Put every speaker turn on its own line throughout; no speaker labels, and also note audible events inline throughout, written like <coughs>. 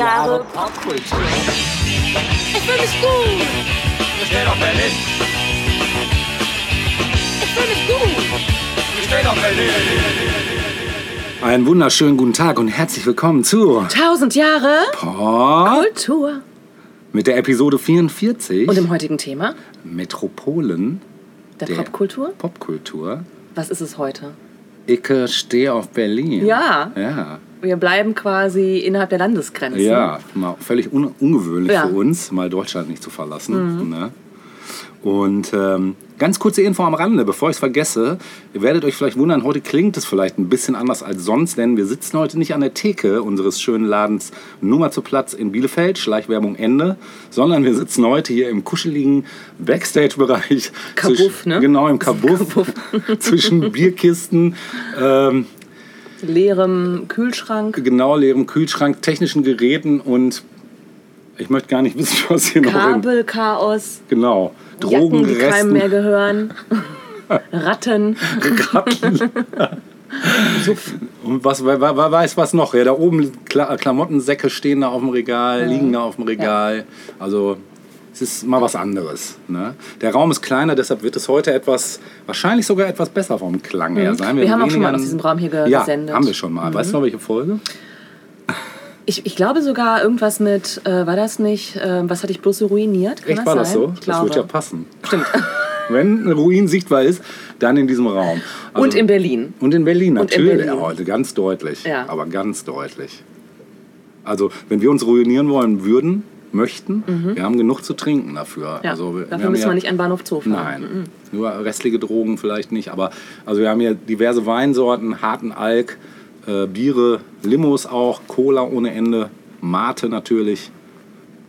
Jahre Popkultur.
Ich fühle mich gut.
Wir stehen auf Berlin.
Ich fühle mich gut.
Wir stehen auf Berlin.
Einen wunderschönen guten Tag und herzlich willkommen zu
Tausend Jahre
Pop
Kultur.
mit der Episode 44
Und im heutigen Thema
Metropolen
der,
Der-
Popkultur.
Popkultur.
Was ist es heute?
Ich stehe auf Berlin.
Ja.
Ja.
Wir bleiben quasi innerhalb der Landesgrenzen.
Ja, mal völlig un ungewöhnlich
Ja. Mhm.
für uns, mal Deutschland nicht zu verlassen. Ne? Und ähm, ganz kurze Info am Rande, bevor ich es vergesse. Ihr werdet euch vielleicht wundern, heute klingt es vielleicht ein bisschen anders als sonst, denn wir sitzen heute nicht an der Theke unseres schönen Ladens Nummer zu Platz in Bielefeld, Schleichwerbung Ende, sondern wir sitzen heute hier im kuscheligen Backstage-Bereich. <laughs>
Kabuff, ne?
Genau, im Kabuff. <laughs> zwischen Bierkisten, ähm,
Leerem Kühlschrank,
genau leerem Kühlschrank, technischen Geräten und ich möchte gar nicht wissen, <laughs> was hier noch in,
Kabelchaos,
Genau.
Jacken, die keinem mehr gehören, <laughs> Ratten. <laughs>
Und was, wer, wer wer weiß was noch? Ja, da oben Kla Klamottensäcke stehen da auf dem Regal, liegen da auf dem Regal. Also es ist mal was anderes. Ne? Der Raum ist kleiner, deshalb wird es heute etwas, wahrscheinlich sogar etwas besser vom Klang her sein.
Mhm. Wir haben auch schon mal aus diesem Raum hier ge-
ja,
gesendet. Mhm.
haben wir schon mal. Weißt du noch, welche Folge?
Ich, ich glaube sogar irgendwas mit, äh, war das nicht, äh, was hatte ich bloß so ruiniert? Kann
Echt, war das
sein?
so?
Ich
das wird ja passen. Stimmt. <laughs> Wenn ein Ruin sichtbar ist, dann in diesem Raum. Also-
Und in Berlin.
Und in Berlin natürlich. Heute ganz deutlich.
Ja.
Aber ganz deutlich. Also, wenn wir uns ruinieren wollen würden, möchten, wir haben genug zu trinken dafür.
Mhm. Ja,
Also,
dafür müssen
ja-
wir nicht an Bahnhof Zoo fahren.
Nein, nur restliche Drogen vielleicht nicht. Aber also wir haben hier diverse Weinsorten, harten Alk, äh, Biere, Limos auch, Cola ohne Ende, Mate natürlich.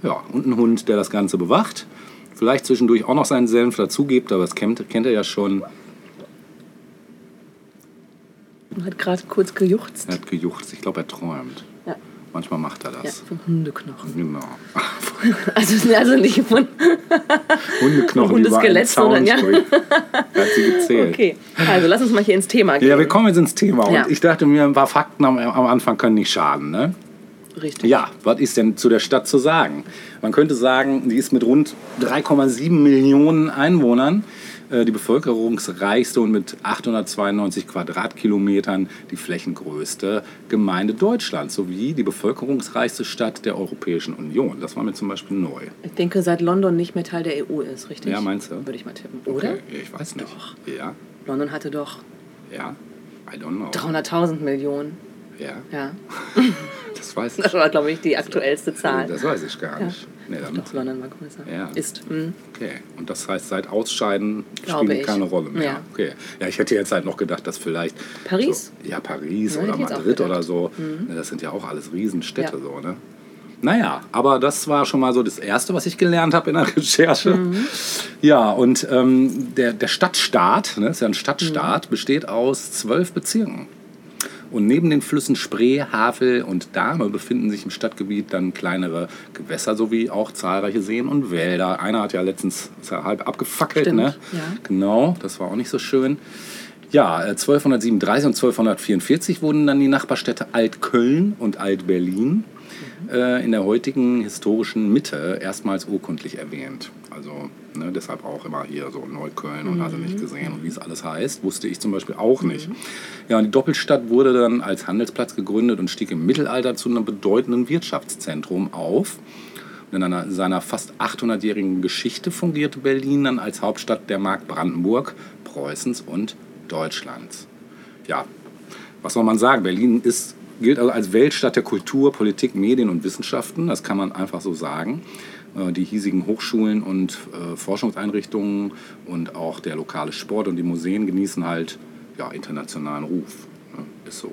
Ja, und ein Hund, der das Ganze bewacht. Vielleicht zwischendurch auch noch seinen Senf dazugibt, aber das kennt, kennt er ja schon.
Hat gerade kurz gejuchzt.
Er hat gejuchzt. Ich glaube, er träumt.
Ja.
Manchmal macht er
ja,
das.
vom Hundeknochen.
Genau. <laughs>
Also, also nicht von. <laughs>
Hundeknochen,
Hundeskelett, sondern ja.
hat sie gezählt.
Okay, also lass uns mal hier ins Thema gehen.
Ja, wir kommen jetzt ins Thema.
Ja.
Und ich dachte mir, ein paar Fakten am, am Anfang können nicht schaden. Ne?
Richtig.
Ja, was ist denn zu der Stadt zu sagen? Man könnte sagen, die ist mit rund 3,7 Millionen Einwohnern äh, die bevölkerungsreichste und mit 892 Quadratkilometern die flächengrößte Gemeinde Deutschlands sowie die bevölkerungsreichste Stadt der Europäischen Union. Das war mir zum Beispiel neu.
Ich denke, seit London nicht mehr Teil der EU ist, richtig?
Ja, meinst du?
Würde ich mal tippen. Oder?
Okay, ich weiß nicht. Ja,
London hatte doch
ja, I don't know.
300.000 Millionen.
Ja,
Ja, <laughs>
das weiß ich.
das war, glaube ich, die aktuellste Zahl.
Das weiß ich gar nicht. Nee,
Doch, London war größer.
Ja.
Ist. Hm.
Okay, und das heißt, seit Ausscheiden
Glaube
spielt
ich.
keine Rolle mehr.
Ja.
Okay. Ja, ich hätte jetzt halt noch gedacht, dass vielleicht.
Paris?
So, ja, Paris
Ja,
oder Madrid.
Mhm.
oder so. Ne, Das sind ja auch alles Riesenstädte,
Ja.
so, ne? Naja, aber das war schon mal so das Erste, was ich gelernt habe in der <laughs> Recherche.
Mhm.
Ja, und ähm, der, der Stadtstaat, ne, ist ja ein Stadtstaat,
Mhm.
besteht aus zwölf Bezirken. Und neben den Flüssen Spree, Havel und Dahme befinden sich im Stadtgebiet dann kleinere Gewässer sowie auch zahlreiche Seen und Wälder. Einer hat ja letztens ja halb abgefackelt,
Stimmt,
ne?
ja.
Genau, das war auch nicht so schön. Ja, äh, 1237 und 1244 wurden dann die Nachbarstädte Altköln und Altberlin äh, in der heutigen historischen Mitte erstmals urkundlich erwähnt. Also ne, deshalb auch immer hier so Neukölln und also nicht gesehen und wie es alles heißt, wusste ich zum Beispiel auch nicht. Ja, und die Doppelstadt wurde dann als Handelsplatz gegründet und stieg im Mittelalter zu einem bedeutenden Wirtschaftszentrum auf. Und in einer, seiner fast 800-jährigen Geschichte fungierte Berlin dann als Hauptstadt der Mark Brandenburg, Preußens und Deutschlands. Ja, was soll man sagen? Berlin ist, gilt also als Weltstadt der Kultur, Politik, Medien und Wissenschaften. Das kann man einfach so sagen. Äh, Die hiesigen Hochschulen und äh, Forschungseinrichtungen und auch der lokale Sport und die Museen genießen halt ja, internationalen Ruf. Ne? Ist so.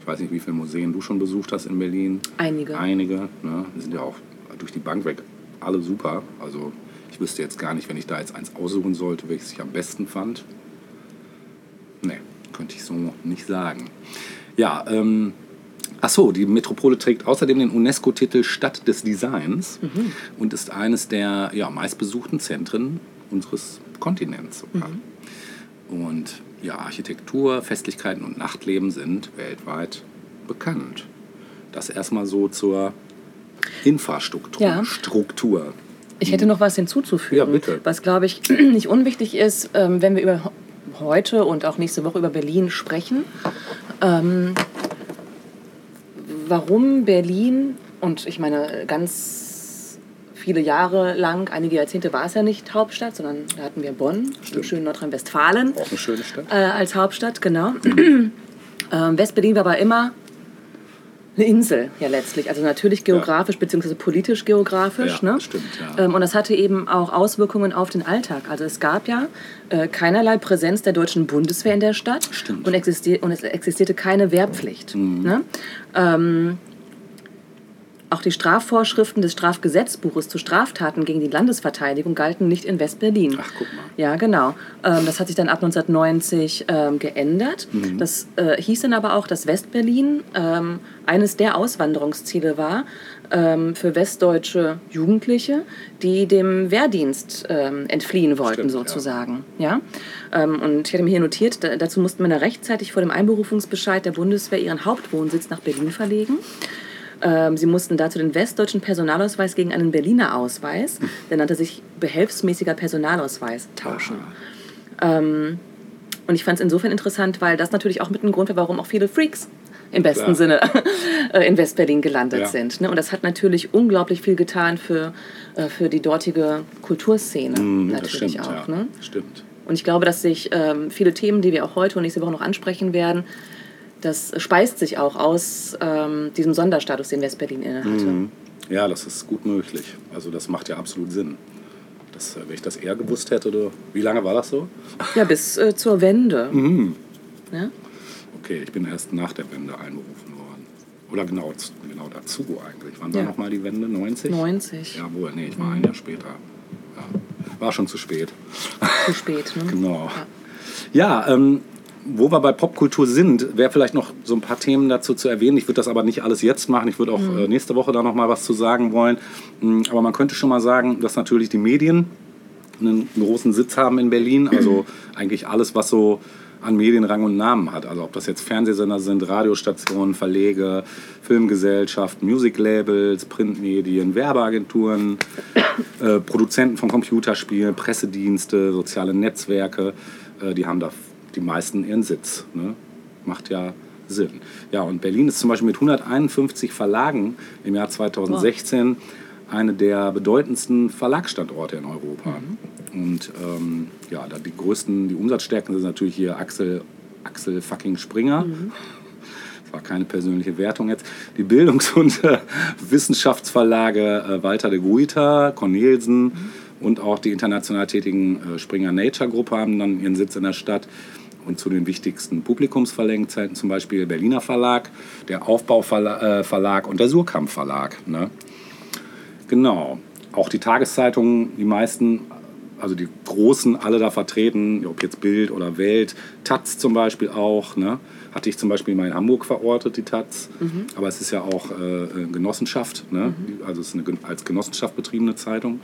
Ich weiß nicht, wie viele Museen du schon besucht hast in Berlin.
Einige.
Einige. Ne? Die sind ja auch durch die Bank weg alle super. Also ich wüsste jetzt gar nicht, wenn ich da jetzt eins aussuchen sollte, welches ich am besten fand. Nee, könnte ich so nicht sagen. Ja, ähm, ach so, die Metropole trägt außerdem den UNESCO-Titel Stadt des Designs und ist eines der ja, meistbesuchten Zentren unseres Kontinents. sogar. Und ja, Architektur, Festlichkeiten und Nachtleben sind weltweit bekannt. Das erstmal so zur Infrastruktur.
Ja.
Struktur.
Ich hätte noch was hinzuzufügen,
Ja, bitte.
was, glaube ich, <clears throat> nicht unwichtig ist, ähm, wenn wir über heute und auch nächste Woche über Berlin sprechen. Warum Berlin, und ich meine, ganz viele Jahre lang, einige Jahrzehnte war es ja nicht Hauptstadt, sondern da hatten wir Bonn, im schönen Nordrhein-Westfalen
Auch eine schöne Stadt.
äh, als Hauptstadt, genau. <clears throat> ähm, West-Berlin war aber immer eine Insel, ja letztlich. Also natürlich geografisch beziehungsweise politisch geografisch.
Ja,
ne?
stimmt, ja.
Ähm, und das hatte eben auch Auswirkungen auf den Alltag. Also es gab ja äh, keinerlei Präsenz der deutschen Bundeswehr in der Stadt.
Stimmt. Mhm.
Und, existier und es existierte keine Wehrpflicht. Ne? Ähm, auch die Strafvorschriften des Strafgesetzbuches zu Straftaten gegen die Landesverteidigung galten nicht in West-Berlin.
Ach, guck mal.
Ja, genau. Ähm, das hat sich dann ab 1990 ähm, geändert.
Mhm.
Das äh, hieß dann aber auch, dass West-Berlin ähm, eines der Auswanderungsziele war ähm, für westdeutsche Jugendliche, die dem Wehrdienst ähm, entfliehen wollten,
Stimmt, ja.
sozusagen. Ja. Ähm, und ich hatte mir hier notiert, da, dazu mussten Männer rechtzeitig vor dem Einberufungsbescheid der Bundeswehr ihren Hauptwohnsitz nach Berlin verlegen. Ähm, sie mussten dazu den westdeutschen Personalausweis gegen einen Berliner Ausweis, der nannte sich behelfsmäßiger Personalausweis, tauschen. Ähm, und ich fand es insofern interessant, weil das natürlich auch mit einem Grund war, warum auch viele Freaks im besten
Klar.
Sinne äh, in Westberlin gelandet
Ja.
sind. Ne? Und das hat natürlich unglaublich viel getan für, äh, für die dortige Kulturszene
das
natürlich
stimmt,
auch.
ja.
Ne?
Stimmt.
Und ich glaube, dass sich ähm, viele Themen, die wir auch heute und nächste Woche noch ansprechen werden, das speist sich auch aus ähm, diesem Sonderstatus, den Westberlin innehatte.
Mhm. Ja, das ist gut möglich. Also das macht ja absolut Sinn. Das, äh, wenn ich das eher gewusst hätte, oder wie lange war das so?
Ja, bis äh, zur Wende.
Mhm.
Ja?
Okay, ich bin erst nach der Wende einberufen worden. Oder genau, genau dazu eigentlich. Wann war
Ja.
nochmal die Wende? 90?
90.
Jawohl, nee, ich war ein Jahr später. Ja. War schon zu spät.
Zu spät. Ne? <laughs>
Genau. Ja, ähm, wo wir bei Popkultur sind, wäre vielleicht noch so ein paar Themen dazu zu erwähnen. Ich würde das aber nicht alles jetzt machen. Ich würde auch äh, nächste Woche da noch mal was zu sagen wollen. Mm, Aber man könnte schon mal sagen, dass natürlich die Medien einen großen Sitz haben in Berlin. Also <clears throat> eigentlich alles, was so an Medienrang und Namen hat. Also ob das jetzt Fernsehsender sind, Radiostationen, Verlege, Filmgesellschaften, Musiklabels, Printmedien, Werbeagenturen, <coughs> äh, Produzenten von Computerspielen, Pressedienste, soziale Netzwerke, äh, die haben da die meisten ihren Sitz. Ne? Macht ja Sinn. Ja, und Berlin ist zum Beispiel mit 151 Verlagen im Jahr 2016 eine der bedeutendsten Verlagsstandorte in Europa. Und ähm, ja, da die größten, die Umsatzstärken sind natürlich hier Axel, Axel fucking Springer. Das war keine persönliche Wertung jetzt. Die Bildungs- und äh, Wissenschaftsverlage äh, Walter de Gruyter, Cornelsen und auch die international tätigen äh, Springer Nature Gruppe haben dann ihren Sitz in der Stadt. Und zu den wichtigsten Publikumsverlegen zählten zum Beispiel der Berliner Verlag, der Aufbauverlag äh, und der Surkamp Verlag. Ne? Genau. Auch die Tageszeitungen, die meisten, also die großen, alle da vertreten, ob jetzt Bild oder Welt, Taz zum Beispiel auch. Ne? Hatte ich zum Beispiel mal in Hamburg verortet, die Taz. Aber es ist ja auch äh, Genossenschaft, ne? also es ist eine als Genossenschaft betriebene Zeitung.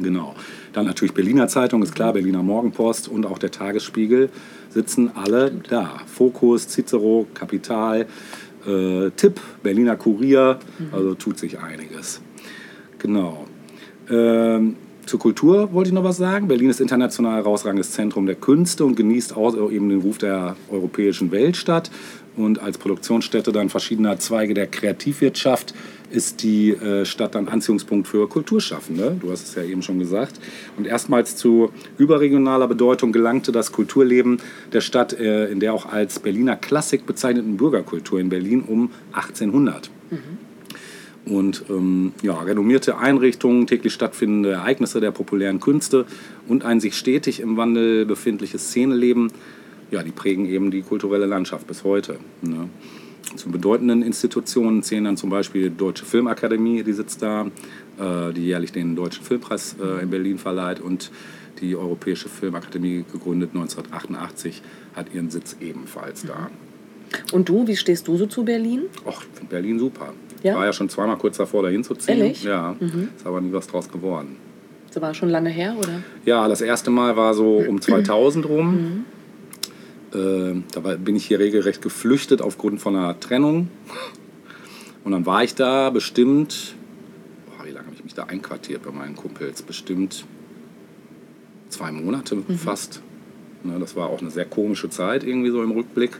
Genau. Dann natürlich Berliner Zeitung, ist klar, Berliner Morgenpost und auch der Tagesspiegel sitzen alle da. Fokus, Cicero, Kapital, äh, Tipp, Berliner Kurier, also tut sich einiges. Genau. Ähm, zur Kultur wollte ich noch was sagen. Berlin ist international herausragendes Zentrum der Künste und genießt auch eben den Ruf der europäischen Weltstadt. Und als Produktionsstätte dann verschiedener Zweige der Kreativwirtschaft ist die äh, Stadt dann Anziehungspunkt für Kulturschaffende. Du hast es ja eben schon gesagt. Und erstmals zu überregionaler Bedeutung gelangte das Kulturleben der Stadt äh, in der auch als Berliner Klassik bezeichneten Bürgerkultur in Berlin um 1800. Und ähm, ja, renommierte Einrichtungen, täglich stattfindende Ereignisse der populären Künste und ein sich stetig im Wandel befindliches Szeneleben, ja, die prägen eben die kulturelle Landschaft bis heute. Ne? Zu bedeutenden Institutionen zählen dann zum Beispiel die Deutsche Filmakademie, die sitzt da, äh, die jährlich den Deutschen Filmpreis äh, in Berlin verleiht und die Europäische Filmakademie, gegründet 1988, hat ihren Sitz ebenfalls da.
Und du, wie stehst du so zu Berlin?
Och, ich finde Berlin super.
Ja?
Ich war ja schon zweimal kurz davor, da hinzuziehen.
Ehrlich?
Ja, ist aber nie was draus geworden.
Das war schon lange her, oder?
Ja, das erste Mal war so um <clears throat> 2000 rum. Äh, da bin ich hier regelrecht geflüchtet aufgrund von einer Trennung. Und dann war ich da bestimmt ich da einquartiert bei meinen Kumpels. Bestimmt zwei Monate fast. Ne, das war auch eine sehr komische Zeit irgendwie so im Rückblick.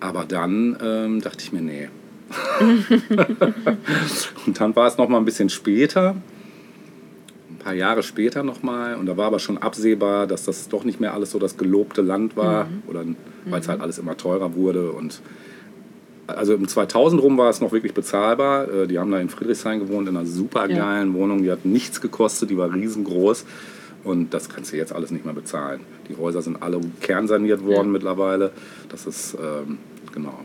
Aber dann ähm, dachte ich mir, nee. <laughs> <laughs> und dann war es noch mal ein bisschen später, paar Jahre später noch mal. Und da war aber schon absehbar, dass das doch nicht mehr alles so das gelobte Land war. Oder weil es halt alles immer teurer wurde. Und also im 2000 rum war es noch wirklich bezahlbar. Äh, Die haben da in Friedrichshain gewohnt, in einer super geilen Wohnung. Die hat nichts gekostet, die war riesengroß. Und das kannst du jetzt alles nicht mehr bezahlen. Die Häuser sind alle kernsaniert worden
Ja.
mittlerweile. Das ist, ähm, genau.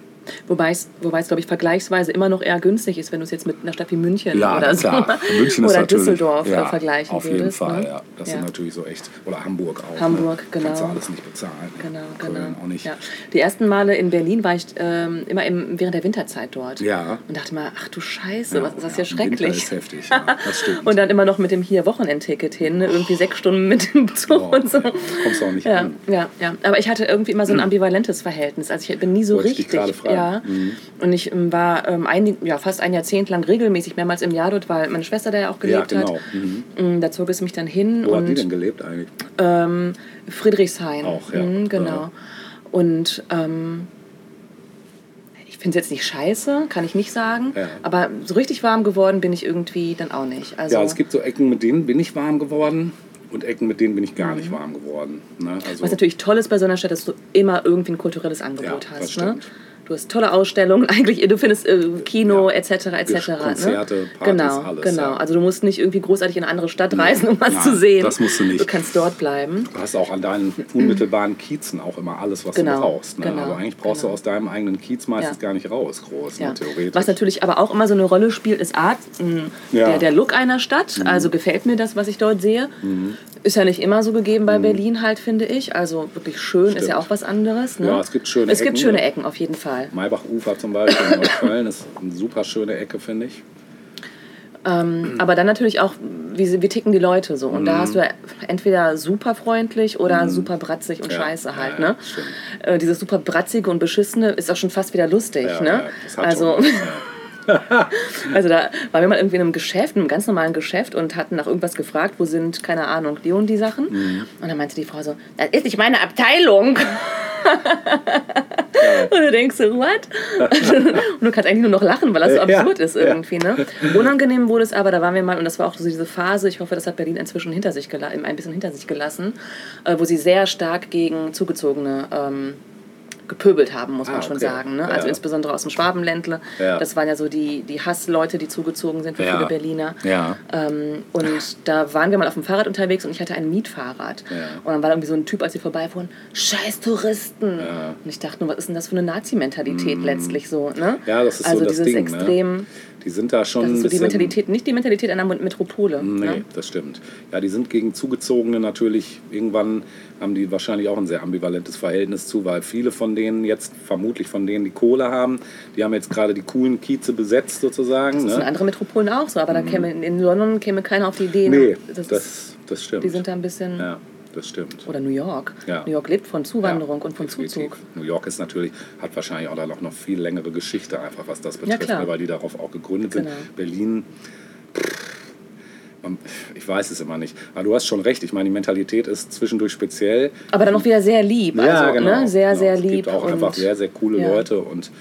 Wobei es, wobei es glaube ich, vergleichsweise immer noch eher günstig ist, wenn du es jetzt mit einer Stadt wie München
Ja,
oder so.
München
oder Düsseldorf
ja,
äh, vergleichen
Auf jeden
würdest.
Fall,
ne?
ja. Das
Ja.
sind natürlich so echt. Oder Hamburg auch.
Hamburg,
ne?
genau.
Kannst du alles nicht bezahlen.
Genau,
Köln
genau.
auch nicht.
Die ersten Male in Berlin war ich ähm, immer im, während der Winterzeit dort.
Ja.
Und dachte mal, ach du Scheiße, was ist das
ja,
hier
im Winter
schrecklich.
ist heftig, das stimmt. <laughs>
und dann immer noch mit dem hier Wochenendticket hin, ne? irgendwie sechs Stunden mit dem Zug
Oh,
und so.
kommst du auch nicht
Ja,
an.
ja, ja. Aber ich hatte irgendwie immer so ein <clears throat> ambivalentes Verhältnis. Also ich bin nie so
Wollte ich
richtig.
fragen.
Ja.
Mhm.
Und ich ähm, war ähm, ein, ja, fast ein Jahrzehnt lang regelmäßig mehrmals im Jahr dort, weil meine Schwester da ja auch
Ja,
gelebt
genau.
hat.
Mhm.
Mm, Da zog es mich dann hin
Wo hat die
und
denn gelebt eigentlich?
ähm, Friedrichshain.
Auch, ja.
Mhm, genau.
Ja.
Und ähm, ich finde es jetzt nicht scheiße, kann ich nicht sagen.
Ja.
Aber so richtig warm geworden bin ich irgendwie dann auch nicht. Also,
Ja, es gibt so Ecken, mit denen bin ich warm geworden und Ecken, mit denen bin ich gar
Mhm.
nicht warm geworden. Ne? Also,
Was natürlich toll ist bei so einer Stadt, dass du immer irgendwie ein kulturelles Angebot
Ja, das
hast. Ne? Du hast tolle Ausstellungen, <laughs> eigentlich, du findest äh, Kino
Ja.
etc. etc.
Konzerte,
ne?
Partys,
genau,
alles,
genau.
ja.
Also du musst nicht irgendwie großartig in eine andere Stadt reisen, um was
Nein,
zu sehen.
das musst du nicht.
Du kannst dort bleiben.
Du hast auch an deinen unmittelbaren Kiezen auch immer alles, was
Genau,
du brauchst. Ne?
genau,
also eigentlich brauchst
genau.
du aus deinem eigenen Kiez meistens
Ja.
gar nicht raus, groß, ne? theoretisch.
Was natürlich aber auch immer so eine Rolle spielt, ist Art, mh.
Mhm.
der, der Look einer Stadt. Also gefällt mir das, was ich dort sehe. Ist ja nicht immer so gegeben bei Berlin halt, finde ich. Also wirklich schön ist
Mhm. Stimmt.
ja auch was anderes. Ne?
Ja, es gibt schöne
Es gibt
Ecken.
schöne Ecken, auf jeden Fall.
Maybach-Ufer zum Beispiel in Neukölln ist eine super schöne Ecke, finde ich.
Ähm, Aber dann natürlich auch, wie, wie ticken die Leute so. Und
Mhm.
da hast du ja entweder super freundlich oder super bratzig und
Ja,
scheiße halt.
ja,
ne? Äh, dieses super bratzige und beschissene ist auch schon fast wieder lustig.
Ja,
ne?
ja, das hat
also. <laughs> <laughs> also da waren wir mal irgendwie in einem Geschäft, in einem ganz normalen Geschäft und hatten nach irgendwas gefragt, wo sind, keine Ahnung, die und die Sachen.
Mhm.
Und dann meinte die Frau so, das ist nicht meine Abteilung. <laughs> Und du denkst so, what? <laughs> und du kannst eigentlich nur noch lachen, weil das so
Ja,
absurd ist
ja.
irgendwie. Ne? Unangenehm wurde es aber, da waren wir mal, und das war auch so diese Phase, ich hoffe, das hat Berlin inzwischen hinter sich ein bisschen hinter sich gelassen, äh, wo sie sehr stark gegen Zugezogene ähm, gepöbelt haben, muss man
Ah,
schon
okay.
sagen. Ne? Also
Ja.
insbesondere aus dem Schwabenländle.
Ja.
Das waren ja so die, die Hassleute, die zugezogen sind für
Ja.
viele Berliner.
Ja.
Ähm, und da waren wir mal auf dem Fahrrad unterwegs und ich hatte ein Mietfahrrad. Und dann war irgendwie so ein Typ, als wir vorbeifuhren, scheiß Touristen. Und ich dachte nur, was ist denn das für eine Nazi-Mentalität letztlich so? Ne?
Ja, das ist so
also
das
dieses
Ding, ne? Die sind da schon
das ist so die. Mentalität, nicht die Mentalität einer Metropole.
Nee,
Ne?
das stimmt. Ja, die sind gegen Zugezogene natürlich, irgendwann haben die wahrscheinlich auch ein sehr ambivalentes Verhältnis zu, weil viele von denen jetzt, vermutlich von denen, die Kohle haben, die haben jetzt gerade die coolen Kieze besetzt sozusagen.
Das
Ne?
anderen Metropolen auch so, aber da käme, in- London käme keiner auf die Idee.
Nee,
ne?
das,
ist-
das, stimmt.
die sind da ein bisschen...
ja, das stimmt.
Oder New York.
Ja.
New York lebt von Zuwanderung
Ja,
und von
definitiv.
Zuzug.
New York ist natürlich, hat wahrscheinlich auch dann auch noch viel längere Geschichte, einfach was das betrifft,
klar.
ne, weil die darauf auch gegründet
Genau.
sind. Berlin, pff, ich weiß es immer nicht. Aber du hast schon recht, ich meine, die Mentalität ist zwischendurch speziell.
Aber dann auch wieder sehr lieb. Also, ne? Sehr,
genau.
sehr
Es
lieb.
gibt auch einfach sehr, sehr coole
ja.
Leute und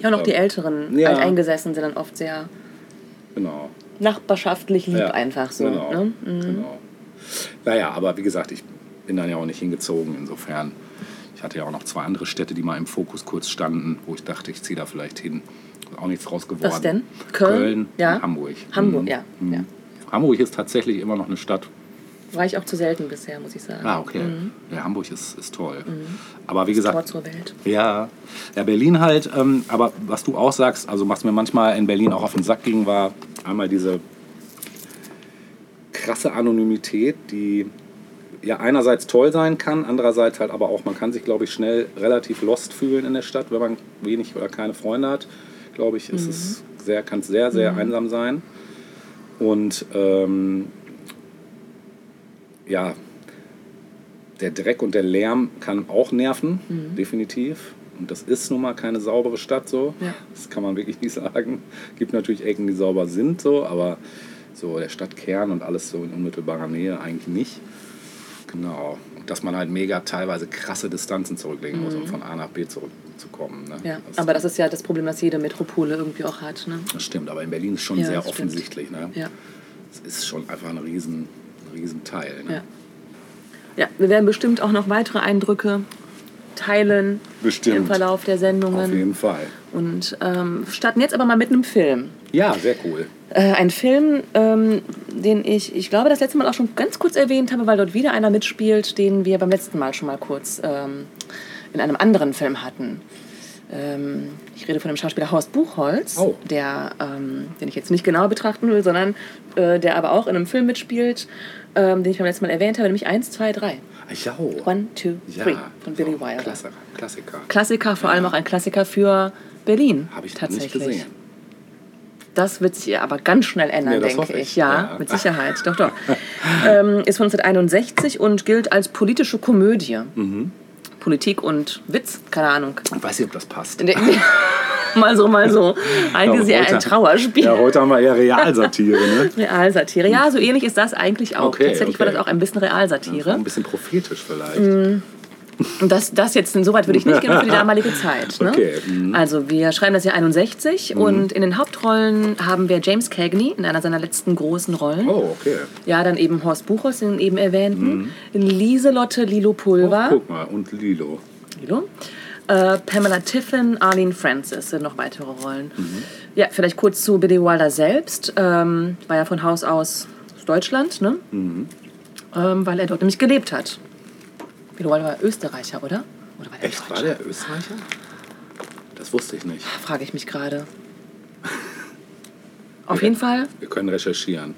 ja, und auch die
ähm,
Älteren,
ja.
Alteingesessenen sind dann oft sehr
genau.
nachbarschaftlich lieb
Ja,
einfach so.
Genau,
Ne?
genau. Naja, aber wie gesagt, ich bin dann ja auch nicht hingezogen. Insofern, ich hatte ja auch noch zwei andere Städte, die mal im Fokus kurz standen, wo ich dachte, ich ziehe da vielleicht hin. Ist Auch nichts raus geworden.
Was denn? Köln?
Köln
Ja.
und Hamburg.
Hamburg,
Mhm.
ja,
Mhm.
ja.
Hamburg ist tatsächlich immer noch eine Stadt.
War ich auch zu selten bisher, muss ich sagen.
Ah, okay. Ja, Hamburg ist, ist toll. Aber wie gesagt,
Mhm. Tor zur Welt.
Ja, ja Berlin halt. Ähm, aber was du auch sagst, also was mir manchmal in Berlin auch auf den Sack ging, war einmal diese krasse Anonymität, die ja einerseits toll sein kann, andererseits halt aber auch, man kann sich, glaube ich, schnell relativ lost fühlen in der Stadt, wenn man wenig oder keine Freunde hat. Glaube ich, ist es sehr, kann es sehr, sehr einsam sein. Und ähm, ja, der Dreck und der Lärm kann auch nerven, definitiv. Und das ist nun mal keine saubere Stadt so.
Ja.
Das kann man wirklich nicht <laughs> sagen. Gibt natürlich Ecken, die sauber sind so, aber so der Stadtkern und alles so in unmittelbarer Nähe eigentlich nicht. Genau. Und dass man halt mega teilweise krasse Distanzen zurücklegen muss, um von A nach B zurückzukommen. Ne?
Mhm. Ja,
das,
aber das ist ja das Problem, was jede Metropole irgendwie auch hat. Ne?
das stimmt, aber in Berlin ist schon
Ja,
sehr
das
offensichtlich. Ne?
Ja.
Es ist schon einfach ein riesen, ein riesen Teil. Ne?
Ja. ja, wir werden bestimmt auch noch weitere Eindrücke teilen
Bestimmt.
im Verlauf der
Auf
Sendungen.
jeden Fall.
Und ähm, starten jetzt aber mal mit einem Film.
Ja, sehr cool.
Äh, ein Film, ähm, den ich, ich glaube, das letzte Mal auch schon ganz kurz erwähnt habe, weil dort wieder einer mitspielt, den wir beim letzten Mal schon mal kurz ähm, in einem anderen Film hatten. Ähm, ich rede von dem Schauspieler Horst Buchholz,
Oh.
der, ähm, den ich jetzt nicht genauer betrachten will, sondern äh, der aber auch in einem Film mitspielt, ähm, den ich beim letzten Mal erwähnt habe, nämlich 1, 2, 3.
Ja,
One, two,
ja.
three von Billy
so,
Wilder.
Klassiker. Klassiker.
Klassiker, vor allem auch ein Klassiker für Berlin.
Habe ich
tatsächlich.
nicht gesehen.
Das wird sich aber ganz schnell ändern,
Nee,
denke ich.
ich.
Ja,
Ja.
mit Sicherheit. Doch, doch. <laughs> ähm, ist von 1961 und gilt als politische Komödie.
Mhm.
Politik und Witz, keine Ahnung.
Ich weiß nicht, ob das passt. <laughs>
Mal so, mal so. Eigentlich ist
Ja,
eher ein
heute-
Trauerspiel.
Ja, heute haben wir eher Realsatire, ne? <laughs>
Realsatire. Ja, so ähnlich ist das eigentlich auch.
Okay,
Tatsächlich war
okay.
das auch ein bisschen
war
Realsatire.
ein bisschen prophetisch vielleicht.
Mhm. Und das, das jetzt, insoweit würde ich nicht gehen für die damalige Zeit. Ne?
Okay, mhm.
Also wir schreiben das Jahr 61 und in den Hauptrollen haben wir James Cagney in einer seiner letzten großen Rollen.
Oh, okay.
Ja, dann eben Horst Buchholz, den eben erwähnten. Lieselotte Lilo Pulver.
Oh, guck mal, und Lilo.
Lilo. Äh, Pamela Tiffin, Arlene Francis sind noch weitere Rollen. Ja, vielleicht kurz zu Billy Wilder selbst. Ähm, war ja von Haus aus Deutschland, ne? Ähm, weil er dort nämlich gelebt hat. Wilder war Österreicher, oder? Oder war der
Echt, war der Österreicher? Das wusste ich nicht.
Frage ich mich gerade. <laughs> Auf jeden Fall,
Wir können recherchieren.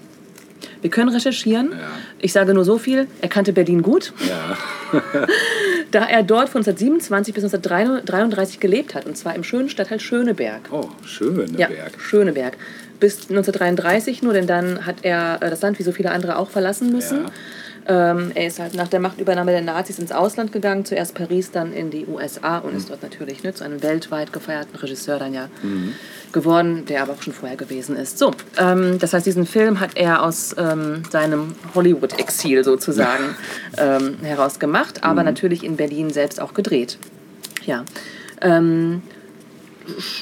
wir können recherchieren.
Ja.
Ich sage nur so viel, er kannte Berlin gut.
Ja. <laughs> <laughs>
da er dort von 1927 bis 1933 gelebt hat, und zwar im schönen Stadtteil Schöneberg.
Oh, schön, der
Ja,
Berg.
Schöneberg. Bis 1933 nur, denn dann hat er äh, das Land wie so viele andere auch verlassen müssen. Ähm, er ist halt nach der Machtübernahme der Nazis ins Ausland gegangen, zuerst Paris, dann in die USA und ist dort natürlich ne, zu einem weltweit gefeierten Regisseur dann ja geworden, der aber auch schon vorher gewesen ist. So, ähm, das heißt, diesen Film hat er aus ähm, seinem Hollywood-Exil sozusagen <laughs> ähm, heraus gemacht, aber natürlich in Berlin selbst auch gedreht. Ja. Ähm,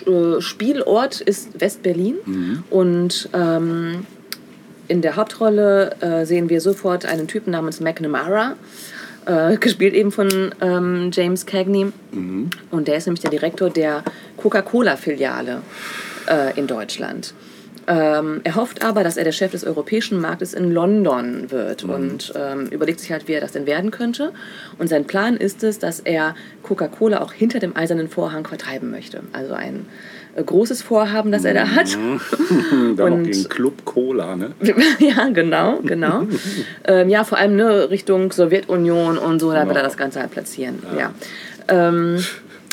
äh, Spielort ist West-Berlin und ähm, in der Hauptrolle äh, sehen wir sofort einen Typen namens McNamara, äh, gespielt eben von ähm, James Cagney. Und der ist nämlich der Direktor der Coca-Cola-Filiale äh, in Deutschland. Ähm, er hofft aber, dass er der Chef des europäischen Marktes in London wird und ähm, überlegt sich halt, wie er das denn werden könnte. Und sein Plan ist es, dass er Coca-Cola auch hinter dem eisernen Vorhang vertreiben möchte. Also ein großes Vorhaben, das er da hat. <laughs>
Dann noch
Und-
gegen Club Cola, ne? <laughs>
ja, genau, genau. <laughs> ähm, ja, vor allem ne, Richtung Sowjetunion und so, da will er
Ja.
das Ganze halt platzieren. Ja. Ähm,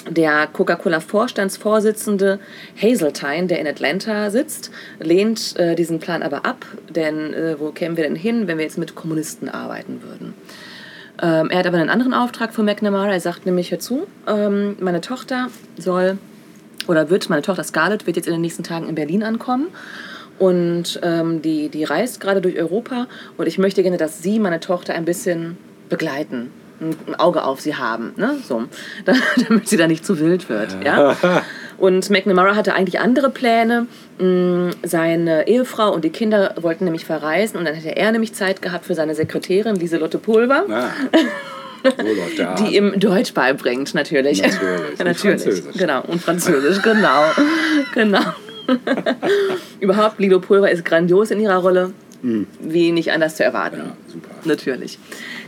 der Coca-Cola-Vorstandsvorsitzende Hazeltine, der in Atlanta sitzt, lehnt äh, diesen Plan aber ab, denn äh, wo kämen wir denn hin, wenn wir jetzt mit Kommunisten arbeiten würden? Ähm, er hat aber einen anderen Auftrag von McNamara. Er sagt nämlich, hör zu, ähm, meine Tochter soll oder wird, meine Tochter Scarlett wird jetzt in den nächsten Tagen in Berlin ankommen. Und ähm, die, die reist gerade durch Europa und ich möchte gerne, dass Sie meine Tochter ein bisschen begleiten, ein, Auge auf sie haben, ne? so, da- <laughs> damit sie da nicht zu wild wird. Ja? <laughs> Und McNamara hatte eigentlich andere Pläne. Mm, Seine Ehefrau und die Kinder wollten nämlich verreisen und dann hätte er nämlich Zeit gehabt für seine Sekretärin Lieselotte Pulver
Ah. <laughs> <laughs> So
die ihm Deutsch beibringt, natürlich.
Natürlich. <laughs> Und
natürlich.
Französisch.
Genau. Und Französisch, genau. <laughs> genau. Überhaupt, Lilo Pulver ist grandios in ihrer Rolle. Wie nicht anders zu erwarten.
Mhm. Ja, super.
Natürlich.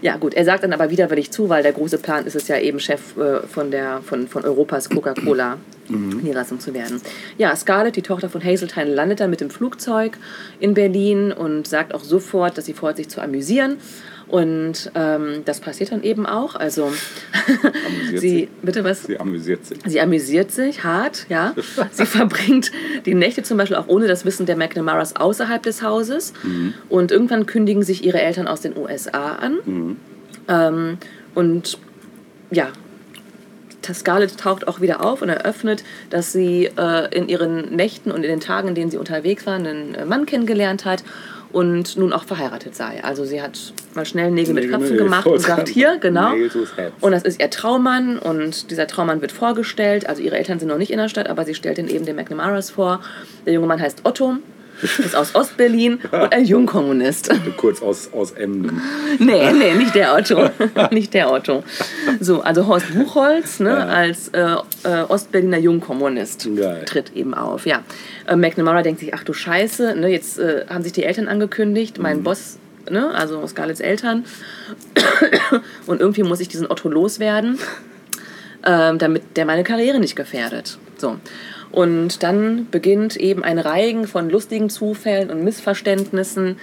Ja, gut. Er sagt dann aber widerwillig zu, weil der große Plan ist es ja eben, Chef äh, von, der, von, von Europas Coca-Cola.
Mhm.
Niederlassung zu werden. Ja, Scarlett, die Tochter von Hazeltine, landet dann mit dem Flugzeug in Berlin und sagt auch sofort, dass sie vorhat, sich zu amüsieren. Und ähm, das passiert dann eben auch. Also <laughs> sie,
sie?
bitte was?
Sie amüsiert sich.
Sie amüsiert sich hart, ja. <laughs> Sie verbringt die Nächte zum Beispiel auch ohne das Wissen der McNamaras außerhalb des Hauses. Und irgendwann kündigen sich ihre Eltern aus den USA an. Ähm, und ja, Scarlett taucht auch wieder auf und eröffnet, dass sie äh, in ihren Nächten und in den Tagen, in denen sie unterwegs waren, einen äh, Mann kennengelernt hat. Und nun auch verheiratet sei. Also sie hat mal schnell Nägel mit Köpfen gemacht und sagt, hier, genau. Und das ist ihr Traummann und dieser Traummann wird vorgestellt. Also ihre Eltern sind noch nicht in der Stadt, aber sie stellt ihn eben den McNamaras vor. Der junge Mann heißt Otto, <laughs> ist aus Ostberlin und ein Jungkommunist. <laughs>
Kurz aus, aus Emden.
Nee, nee, nicht der Otto. <laughs> nicht der Otto. So, also Horst Buchholz ne,
Ja.
als äh, äh, Ostberliner Jungkommunist
Geil.
tritt eben auf. Ja. Äh, McNamara denkt sich, ach du Scheiße, ne, jetzt äh, haben sich die Eltern angekündigt, mein
Mhm.
Boss, ne, also Scarletts Eltern. <coughs> Und irgendwie muss ich diesen Otto loswerden, ähm, damit der meine Karriere nicht gefährdet. So. Und dann beginnt eben ein Reigen von lustigen Zufällen und Missverständnissen.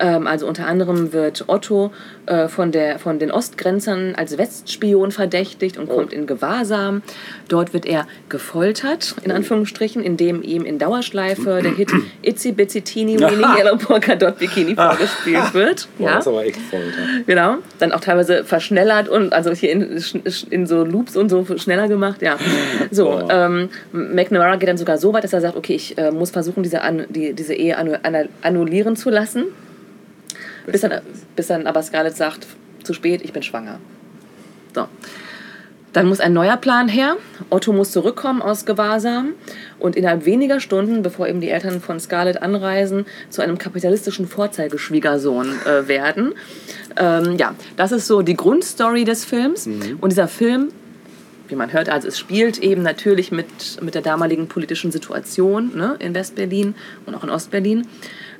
Ähm, also unter anderem wird Otto äh, von, der, von den Ostgrenzern als Westspion verdächtigt und kommt in Gewahrsam. Dort wird er gefoltert, in Anführungsstrichen, indem ihm in Dauerschleife der Hit <clears throat> Itzy Bitsy Teeny Weeny Yellow Polka Dot Bikini vorgespielt wird.
Boah,
Ja.
Das ist aber echt Folter.
Genau. Dann auch teilweise verschnellert und also hier in, in so Loops und so schneller gemacht, ja. So, ähm, McNamara geht dann sogar so weit, dass er sagt, okay, ich äh, muss versuchen, diese, an, die, diese Ehe annu annu- annullieren zu lassen. Bis dann, bis dann aber Scarlett sagt, zu spät, ich bin schwanger. So. Dann muss ein neuer Plan her. Otto muss zurückkommen aus Gewahrsam und innerhalb weniger Stunden, bevor eben die Eltern von Scarlett anreisen, zu einem kapitalistischen Vorzeigeschwiegersohn äh, werden. Ähm, ja, das ist so die Grundstory des Films. Und dieser Film, wie man hört, also es spielt eben natürlich mit, mit der damaligen politischen Situation ne, in Westberlin und auch in Ostberlin.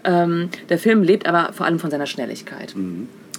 Ähm, der Film lebt aber vor allem von seiner Schnelligkeit.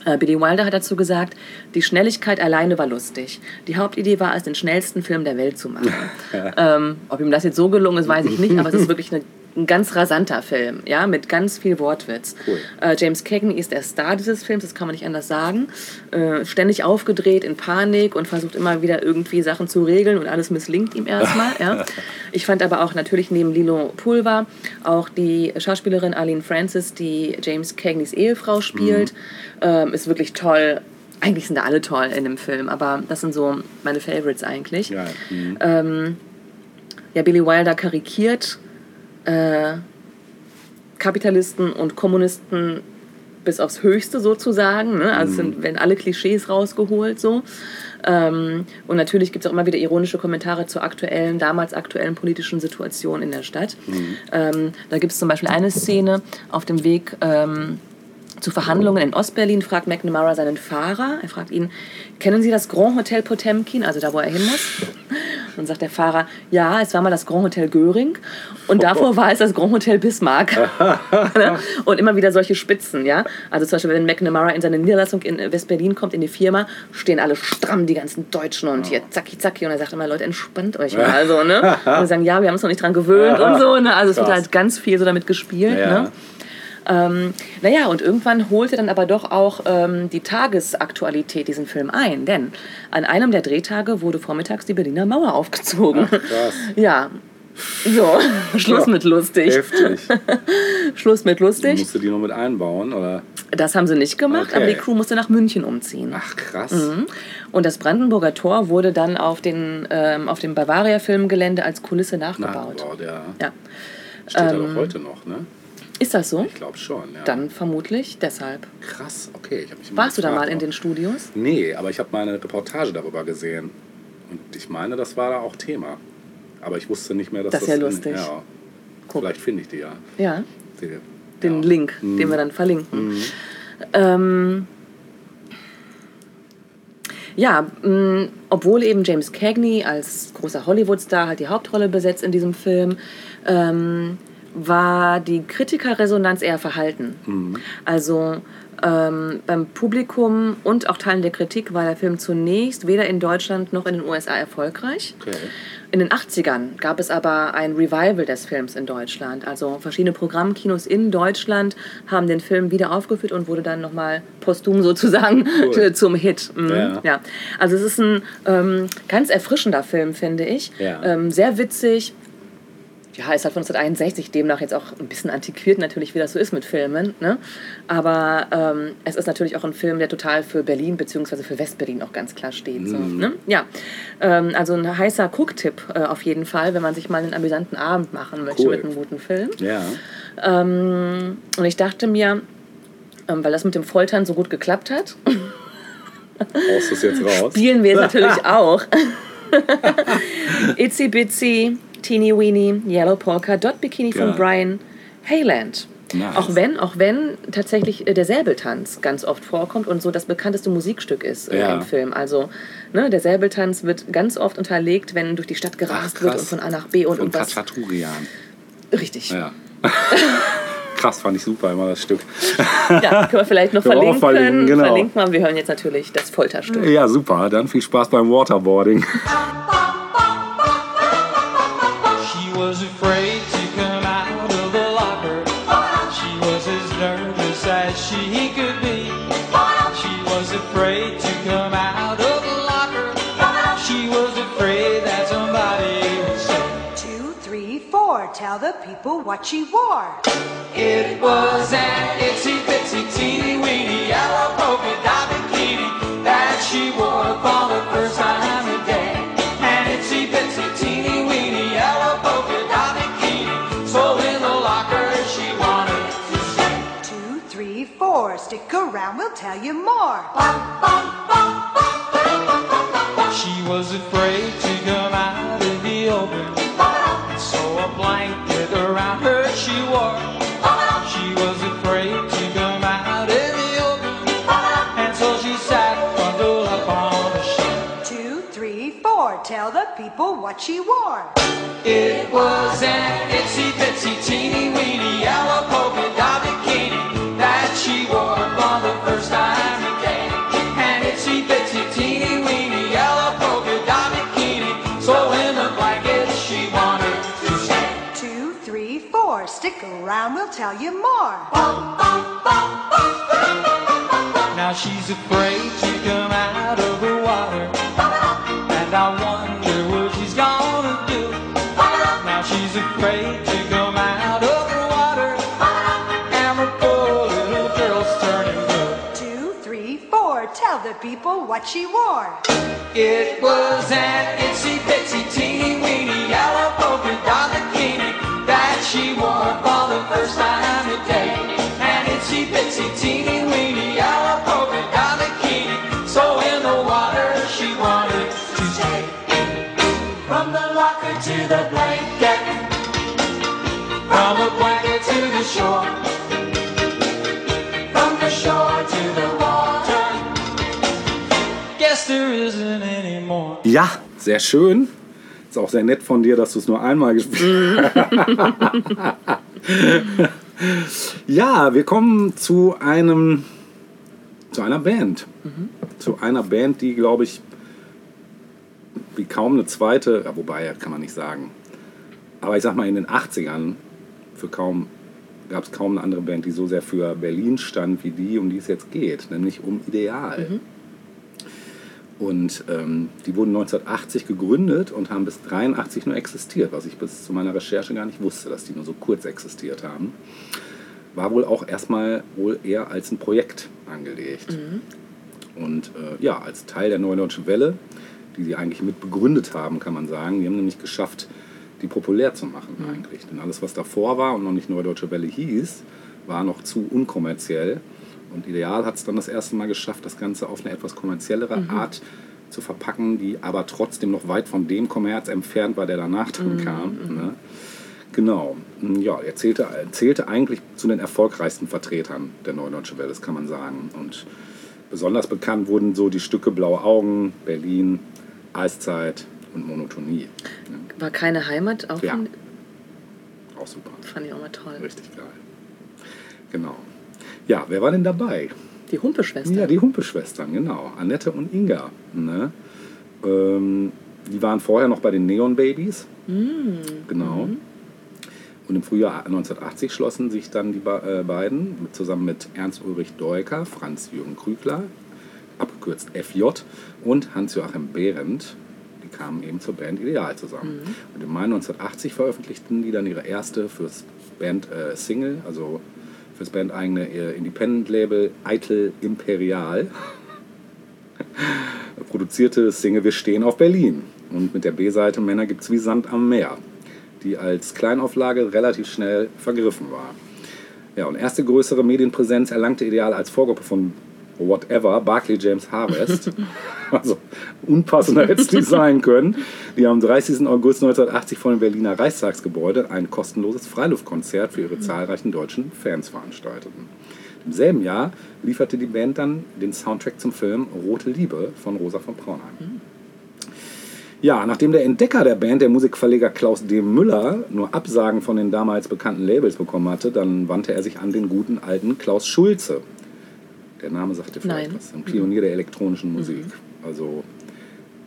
Äh, Billy Wilder hat dazu gesagt, die Schnelligkeit alleine war lustig. Die Hauptidee war es, den schnellsten Film der Welt zu machen. <laughs> ähm, ob ihm das jetzt so gelungen ist, weiß ich nicht, aber es ist wirklich eine, ein ganz rasanter Film, ja, mit ganz viel Wortwitz.
Cool.
Äh, James Cagney ist der Star dieses Films, das kann man nicht anders sagen. Äh, ständig aufgedreht, in Panik und versucht immer wieder irgendwie Sachen zu regeln und alles misslingt ihm erstmal. <laughs> ja. Ich fand aber auch natürlich neben Lilo Pulver auch die Schauspielerin Arlene Francis, die James Cagneys Ehefrau spielt, ähm, ist wirklich toll. Eigentlich sind da alle toll in dem Film, aber das sind so meine Favorites eigentlich.
Ja. Mhm.
Ähm, ja, Billy Wilder karikiert äh, Kapitalisten und Kommunisten bis aufs Höchste sozusagen. Ne? Also es sind, werden alle Klischees rausgeholt so. Ähm, und natürlich gibt es auch immer wieder ironische Kommentare zur aktuellen, damals aktuellen politischen Situation in der Stadt. Ähm, da gibt es zum Beispiel eine Szene auf dem Weg ähm, zu Verhandlungen in Ostberlin, fragt McNamara seinen Fahrer. Er fragt ihn, kennen Sie das Grand Hotel Potemkin, also da, wo er hin muss? Und sagt der Fahrer, ja, es war mal das Grand Hotel Göring und davor war es das Grand Hotel Bismarck. <laughs> und immer wieder solche Spitzen, ja. Also zum Beispiel, wenn McNamara in seine Niederlassung in West-Berlin kommt, in die Firma, stehen alle stramm, die ganzen Deutschen und hier zacki zacki und er sagt immer, Leute, entspannt euch <laughs> mal, also, ne. Und wir sagen, ja, wir haben uns noch nicht dran gewöhnt <laughs> und so, ne. Also es wird halt ganz viel so damit gespielt,
Ja.
ne. Ähm, naja, und irgendwann holte dann aber doch auch ähm, die Tagesaktualität diesen Film ein. Denn an einem der Drehtage wurde vormittags die Berliner Mauer aufgezogen.
Krass. <laughs>
Ja. So, <laughs> Schluss
Ja.
mit lustig.
Heftig. <laughs>
Schluss mit lustig.
Musst du die noch mit einbauen? Oder?
Das haben sie nicht gemacht,
Okay.
aber die Crew musste nach München umziehen.
Ach, krass.
Mhm. Und das Brandenburger Tor wurde dann auf, den, ähm, auf dem Bavaria-Filmgelände als Kulisse nachgebaut.
Nachgebaut, ja.
Ja.
Steht da
Ähm,
doch heute noch, ne?
Ist das so?
Ich glaube schon, ja.
Dann vermutlich deshalb.
Krass, okay. Ich mich
Warst du da mal in den Studios?
Nee, aber ich habe mal eine Reportage darüber gesehen. Und ich meine, das war da auch Thema. Aber ich wusste nicht mehr, dass
Das
das...
ist ja
in-
lustig.
ja,
Guck.
vielleicht finde ich die ja.
Ja.
Die,
den
ja.
Link,
Mhm.
den wir dann verlinken. Ähm, ja, mh, obwohl eben James Cagney als großer Hollywood-Star halt die Hauptrolle besetzt in diesem Film, ähm, war die Kritikerresonanz eher verhalten. Also ähm, beim Publikum und auch Teilen der Kritik war der Film zunächst weder in Deutschland noch in den USA erfolgreich.
Okay.
In den 80ern gab es aber ein Revival des Films in Deutschland. Also verschiedene Programmkinos in Deutschland haben den Film wieder aufgeführt und wurde dann nochmal posthum sozusagen
Cool. <laughs>
zum Hit. Mhm.
Ja.
Ja. Also es ist ein ähm, ganz erfrischender Film, finde ich.
Ja.
Ähm, sehr witzig. Ja, ist halt von 1961, demnach jetzt auch ein bisschen antiquiert natürlich, wie das so ist mit Filmen. Ne? Aber ähm, es ist natürlich auch ein Film, der total für Berlin bzw. für Westberlin auch ganz klar steht. So, ne? Ja, ähm, also ein heißer Gucktipp äh, auf jeden Fall, wenn man sich mal einen amüsanten Abend machen möchte
Cool.
mit einem guten Film.
Ja.
Ähm, und ich dachte mir, ähm, weil das mit dem Foltern so gut geklappt hat. <laughs>
Es jetzt raus?
Spielen wir es natürlich auch. <laughs> Itsy Bitsy, Teeny Weeny, Yellow Polka, Dot Bikini von
Ja.
Brian Hayland.
Nice.
Auch wenn, auch wenn tatsächlich äh, der Säbeltanz ganz oft vorkommt und so das bekannteste Musikstück ist äh,
Ja.
im Film. Also ne, der Säbeltanz wird ganz oft unterlegt, wenn durch die Stadt gerast
Ach,
wird und von A nach B und,
Von
und was.
Katschaturian.
Richtig. Ja.
Ja. <laughs> Krass, fand ich super immer das Stück.
können wir vielleicht noch <laughs>
Können wir
verlinken.
verlinken, genau.
Verlinken wir. Wir hören jetzt natürlich das Folterstück.
Ja, super. Dann viel Spaß beim Waterboarding. <laughs>
She was afraid to come out of the locker. She was as nervous as she could be. She was afraid to come out of the locker. She was afraid that somebody would say
Two, three, four. Tell the people what she wore.
it was an itsy bitsy teeny weeny yellow polka dot
around, we'll tell you more.
She was afraid to come out in the open. So a blanket around her she wore. She was afraid to come out in the open. And so she sat bundled up on a shelf.
Two, three, four. Tell the people what she wore.
It was an itsy bitsy teeny weeny yellow polka dot
around, we'll tell you more.
Now she's afraid to come out of the water. And I wonder what she's gonna do. Now she's afraid to come out of the water. And the poor little girl's turning blue.
Two, three, four. Tell the people what she wore.
It was an itsy bitsy teeny weeny yellow polka dot bikini she wore for the first time today. An itsy bitsy teeny weeny yellow polka dot bikini. So in the water she wanted to stay. From the locker to the blanket. From the blanket to the shore. From the shore to the water. Guess there isn't any more.
Ja, sehr schön. Ist auch sehr nett von dir, dass du es nur einmal gespielt hast. <laughs> ja, wir kommen zu einem zu einer Band. Zu einer Band, die, glaube ich, wie kaum eine zweite, ja, wobei, kann man nicht sagen. Aber ich sag mal, in den 80ern für kaum, gab es kaum eine andere Band, die so sehr für Berlin stand, wie die, um die es jetzt geht, nämlich um Ideal. Und ähm, die wurden 1980 gegründet und haben bis 83 nur existiert, was ich bis zu meiner Recherche gar nicht wusste, dass die nur so kurz existiert haben. War wohl auch erstmal wohl eher als ein Projekt angelegt. Und äh, ja, als Teil der Neuen Deutschen Welle, die sie eigentlich mit begründet haben, kann man sagen. Die haben nämlich geschafft, die populär zu machen eigentlich. Denn alles, was davor war und noch nicht Neue Deutsche Welle hieß, war noch zu unkommerziell. Und Ideal hat es dann das erste Mal geschafft, das Ganze auf eine etwas kommerziellere Art zu verpacken, die aber trotzdem noch weit von dem Kommerz entfernt war, der danach dann kam. Ne? Genau. Ja, er zählte, zählte eigentlich zu den erfolgreichsten Vertretern der Neuen Deutsche Welle, das kann man sagen. Und besonders bekannt wurden so die Stücke Blaue Augen, Berlin, Eiszeit und Monotonie.
War keine Heimat, auch
Ja. Auch super.
fand ich auch mal toll.
Richtig geil. Genau. Ja, wer war denn dabei?
Die Humpeschwester.
Ja, die Humpeschwestern, genau. Annette und Inga. Ne? Ähm, die waren vorher noch bei den Neon Babies. Genau. Und im Frühjahr 1980 schlossen sich dann die äh, beiden zusammen mit Ernst Ulrich Deuker, Franz-Jürgen Krügler, abgekürzt FJ, und Hans-Joachim Behrendt. Die kamen eben zur Band Ideal zusammen. Und im Mai 1980 veröffentlichten die dann ihre erste fürs Band äh, Single, also fürs bandeigene äh, Independent-Label Eitel Imperial <laughs> produzierte Single Wir stehen auf Berlin. Und mit der B-Seite Männer gibt's wie Sand am Meer, die als Kleinauflage relativ schnell vergriffen war. Ja, und erste größere Medienpräsenz erlangte Ideal als Vorgruppe von Whatever, Barclay James Harvest. <laughs> also unpassender hätte es nicht sein können. Die am 30. August 1980 vor dem Berliner Reichstagsgebäude ein kostenloses Freiluftkonzert für ihre zahlreichen deutschen Fans veranstalteten. Im selben Jahr lieferte die Band dann den Soundtrack zum Film Rote Liebe von Rosa von Braunheim. Ja, nachdem der Entdecker der Band, der Musikverleger Klaus D. Müller, nur Absagen von den damals bekannten Labels bekommen hatte, dann wandte er sich an den guten alten Klaus Schulze. Der Name sagte vielleicht
Nein.
was. Ein Pionier der elektronischen Musik. Also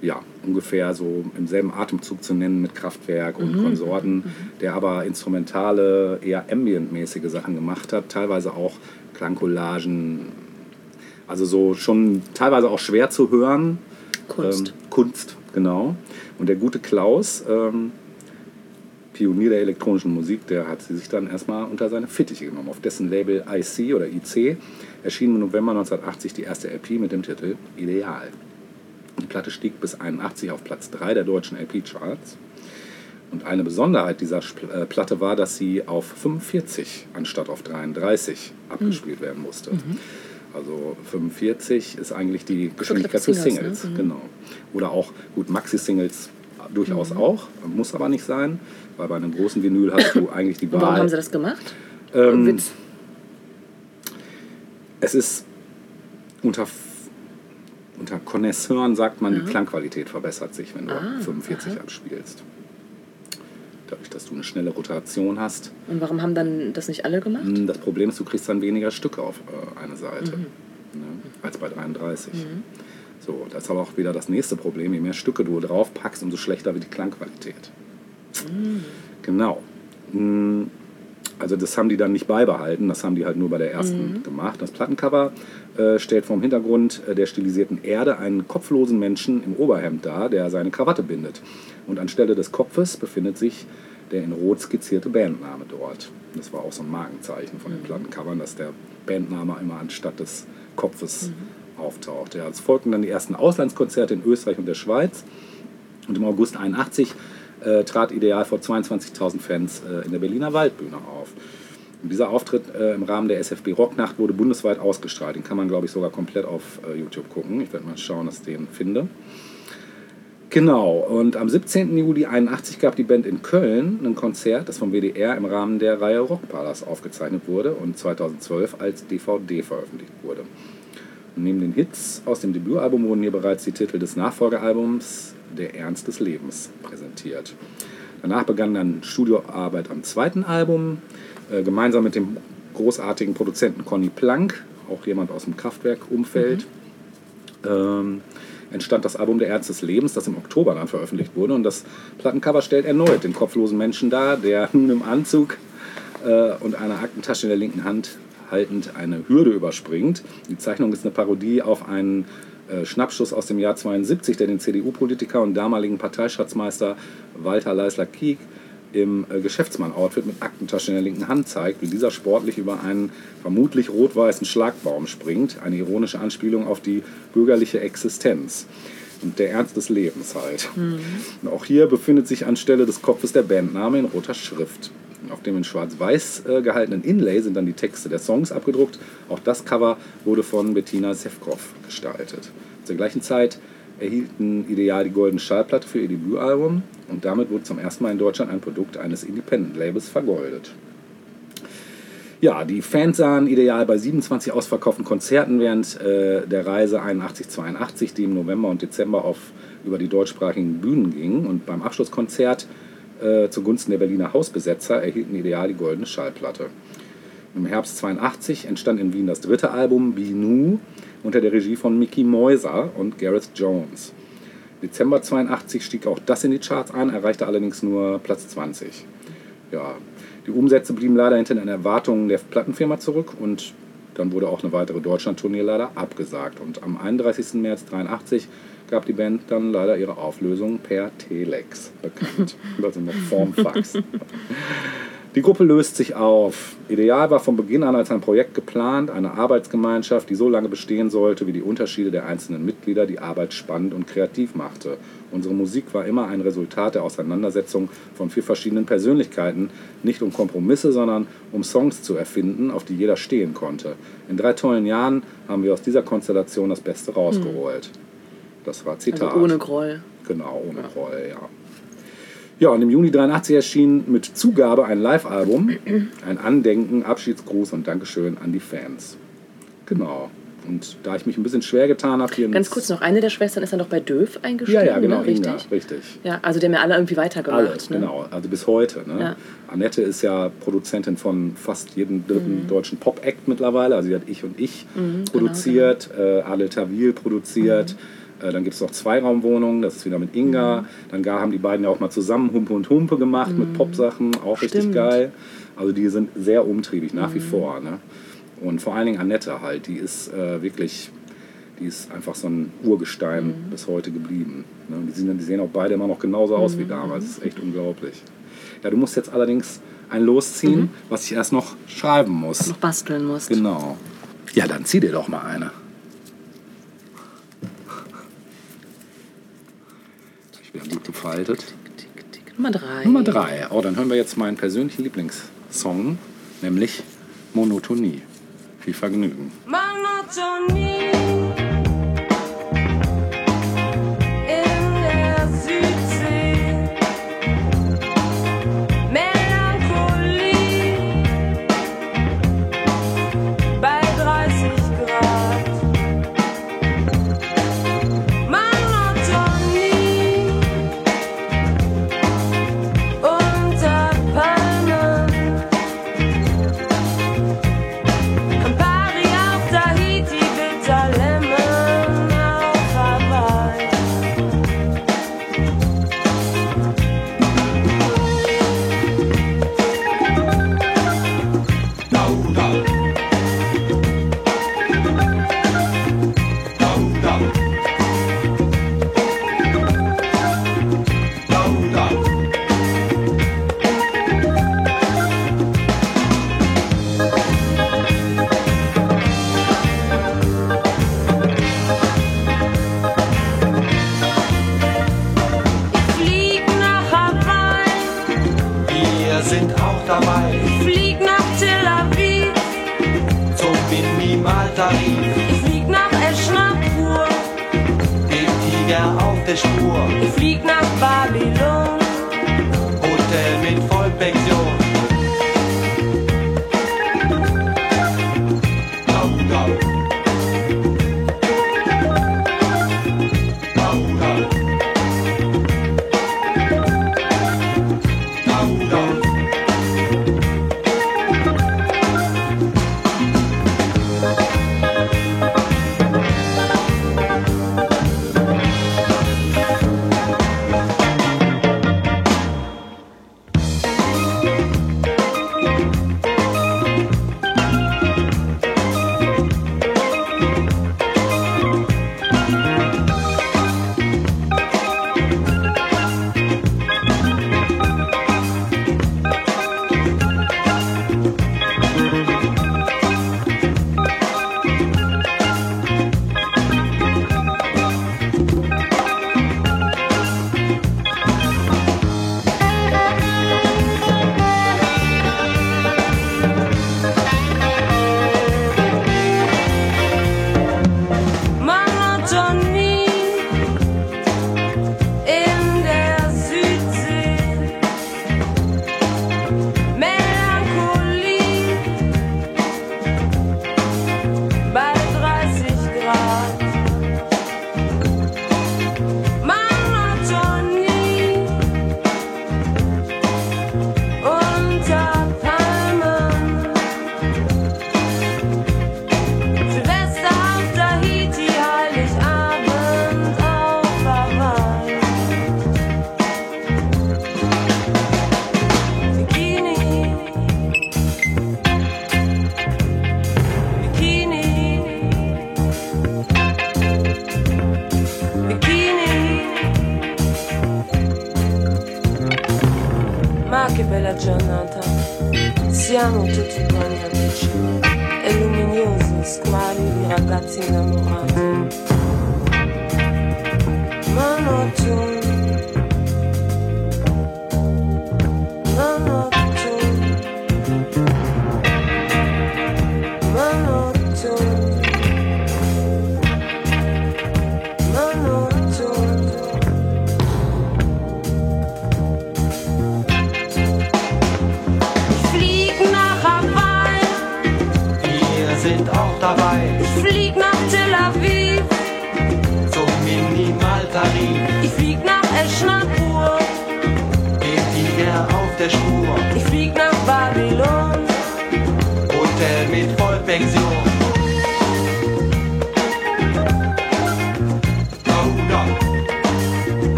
ja, ungefähr so im selben Atemzug zu nennen mit Kraftwerk und Konsorten, der aber instrumentale, eher ambient-mäßige Sachen gemacht hat, teilweise auch Klangcollagen, also so schon teilweise auch schwer zu hören.
Kunst.
Ähm, Kunst, genau. Und der gute Klaus, ähm, Pionier der elektronischen Musik, der hat sie sich dann erstmal unter seine Fittiche genommen. Auf dessen Label IC oder IC erschien im November 1980 die erste LP mit dem Titel Ideal. Die Platte stieg bis 81 auf Platz 3 der deutschen LP-Charts. Und eine Besonderheit dieser äh, Platte war, dass sie auf 45 anstatt auf 33 abgespielt werden musste. Also 45 ist eigentlich die Geschwindigkeit für
Singles,
Singles.
ne? Mhm.
Genau. Oder auch, gut, Maxi-Singles durchaus auch, muss aber nicht sein, weil bei einem großen Vinyl hast du <coughs> eigentlich die
Und warum
Wahl.
haben sie das gemacht?
Ähm,
Witz.
Es ist unter, unter Connoisseuren sagt man, die Klangqualität verbessert sich, wenn du
Ah,
45 abspielst. Dadurch, dass du eine schnelle Rotation hast.
Und warum haben dann das nicht alle gemacht?
Hm, Das Problem ist, du kriegst dann weniger Stücke auf äh, eine Seite ne, als bei 33. So, das ist aber auch wieder das nächste Problem. Je mehr Stücke du drauf packst, umso schlechter wird die Klangqualität. Genau. Also das haben die dann nicht beibehalten, das haben die halt nur bei der ersten gemacht. Das Plattencover äh, stellt vom Hintergrund äh, der stilisierten Erde einen kopflosen Menschen im Oberhemd dar, der seine Krawatte bindet. Und anstelle des Kopfes befindet sich der in Rot skizzierte Bandname dort. Das war auch so ein Markenzeichen von den Plattencovern, dass der Bandname immer anstatt des Kopfes auftaucht. Ja, es folgten dann die ersten Auslandskonzerte in Österreich und der Schweiz. Und im August 81 äh, trat Ideal vor 22.000 Fans äh, in der Berliner Waldbühne auf. Und dieser Auftritt äh, im Rahmen der SFB Rocknacht wurde bundesweit ausgestrahlt. Den kann man, glaube ich, sogar komplett auf äh, YouTube gucken. Ich werde mal schauen, dass ich den finde. Genau, und am 17. Juli 81 gab die Band in Köln ein Konzert, das vom WDR im Rahmen der Reihe Rockpalast aufgezeichnet wurde und 2012 als DVD veröffentlicht wurde. Und neben den Hits aus dem Debütalbum wurden hier bereits die Titel des Nachfolgealbums Der Ernst des Lebens präsentiert. Danach begann dann Studioarbeit am zweiten Album, äh, gemeinsam mit dem großartigen Produzenten Conny Plank, auch jemand aus dem Kraftwerk-Umfeld. Ähm, entstand das Album Der Ernst des Lebens, das im Oktober dann veröffentlicht wurde. Und das Plattencover stellt erneut den kopflosen Menschen dar, der <laughs> nun im Anzug äh, und einer Aktentasche in der linken Hand haltend eine Hürde überspringt. Die Zeichnung ist eine Parodie auf einen äh, Schnappschuss aus dem Jahr 72, der den CDU-Politiker und damaligen Parteischatzmeister Walter Leisler-Kiek im äh, Geschäftsmann-Outfit mit Aktentasche in der linken Hand zeigt, wie dieser sportlich über einen vermutlich rot-weißen Schlagbaum springt. Eine ironische Anspielung auf die bürgerliche Existenz und der Ernst des Lebens halt. Und auch hier befindet sich anstelle des Kopfes der Bandname in roter Schrift. Auf dem in schwarz-weiß äh, gehaltenen Inlay sind dann die Texte der Songs abgedruckt. Auch das Cover wurde von Bettina Sefkow gestaltet. Zur gleichen Zeit erhielten Ideal die goldene Schallplatte für ihr Debütalbum und damit wurde zum ersten Mal in Deutschland ein Produkt eines Independent-Labels vergoldet. Ja, die Fans sahen Ideal bei 27 ausverkauften Konzerten während äh, der Reise 81-82, die im November und Dezember auf, über die deutschsprachigen Bühnen ging. Und beim Abschlusskonzert äh, zugunsten der Berliner Hausbesetzer erhielten Ideal die goldene Schallplatte. Im Herbst 82 entstand in Wien das dritte Album Binu unter der Regie von Mickey Moiser und Gareth Jones. Dezember 82 stieg auch das in die Charts ein, erreichte allerdings nur Platz 20. Ja, die Umsätze blieben leider hinter den Erwartungen der Plattenfirma zurück und dann wurde auch eine weitere Deutschland-Tournee leider abgesagt. Und am 31. März 83 gab die Band dann leider ihre Auflösung per Telex bekannt. <laughs> Also noch vorm Fax. Die Gruppe löst sich auf. Ideal war von Beginn an als ein Projekt geplant, eine Arbeitsgemeinschaft, die so lange bestehen sollte, wie die Unterschiede der einzelnen Mitglieder die Arbeit spannend und kreativ machte. Unsere Musik war immer ein Resultat der Auseinandersetzung von vier verschiedenen Persönlichkeiten, nicht um Kompromisse, sondern um Songs zu erfinden, auf die jeder stehen konnte. In drei tollen Jahren haben wir aus dieser Konstellation das Beste rausgeholt. Das war Zitat.
Also ohne Groll.
Genau, ohne Groll, ja. Ja, und im Juni 83 erschien mit Zugabe ein Live-Album, ein Andenken, Abschiedsgruß und Dankeschön an die Fans. Genau. Und da ich mich ein bisschen schwer getan habe, hier
Ganz kurz noch, eine der Schwestern ist dann doch bei Döf eingestiegen,
Ja, ja, genau,
ne? richtig?
Inga, richtig.
Ja, also die haben ja alle irgendwie weitergemacht.
Alles,
ne?
genau. Also bis heute. Ne?
Ja.
Annette ist ja Produzentin von fast jedem dritten
Mhm.
deutschen Pop-Act mittlerweile. Also sie hat Ich und Ich produziert, äh, Adel Tawil produziert.
Mhm.
Äh, dann gibt es noch Zweiraumwohnungen, das ist wieder mit Inga. Dann gar haben die beiden ja auch mal zusammen Humpe und Humpe gemacht mit Popsachen, auch richtig
Mhm. Stimmt.
geil. Also die sind sehr umtriebig, nach
Mhm.
wie vor. Ne? Und vor allen Dingen Annette halt, die ist äh, wirklich, die ist einfach so ein Urgestein
Mhm.
bis heute geblieben. Ne? Und die, sehen, die sehen auch beide immer noch genauso aus
Mhm.
wie damals. Das ist echt unglaublich. Ja, du musst jetzt allerdings ein losziehen,
Mhm.
was ich erst noch schreiben muss.
Noch basteln musst.
Genau. Ja, dann zieh dir doch mal eine. Ich bin gut gefaltet.
Tick, tick. Nummer drei.
Nummer drei. Oh, dann hören wir jetzt meinen persönlichen Lieblingssong, nämlich Monotonie. Viel Vergnügen.
Monotonie
Spur.
ich flieg nach Babylon.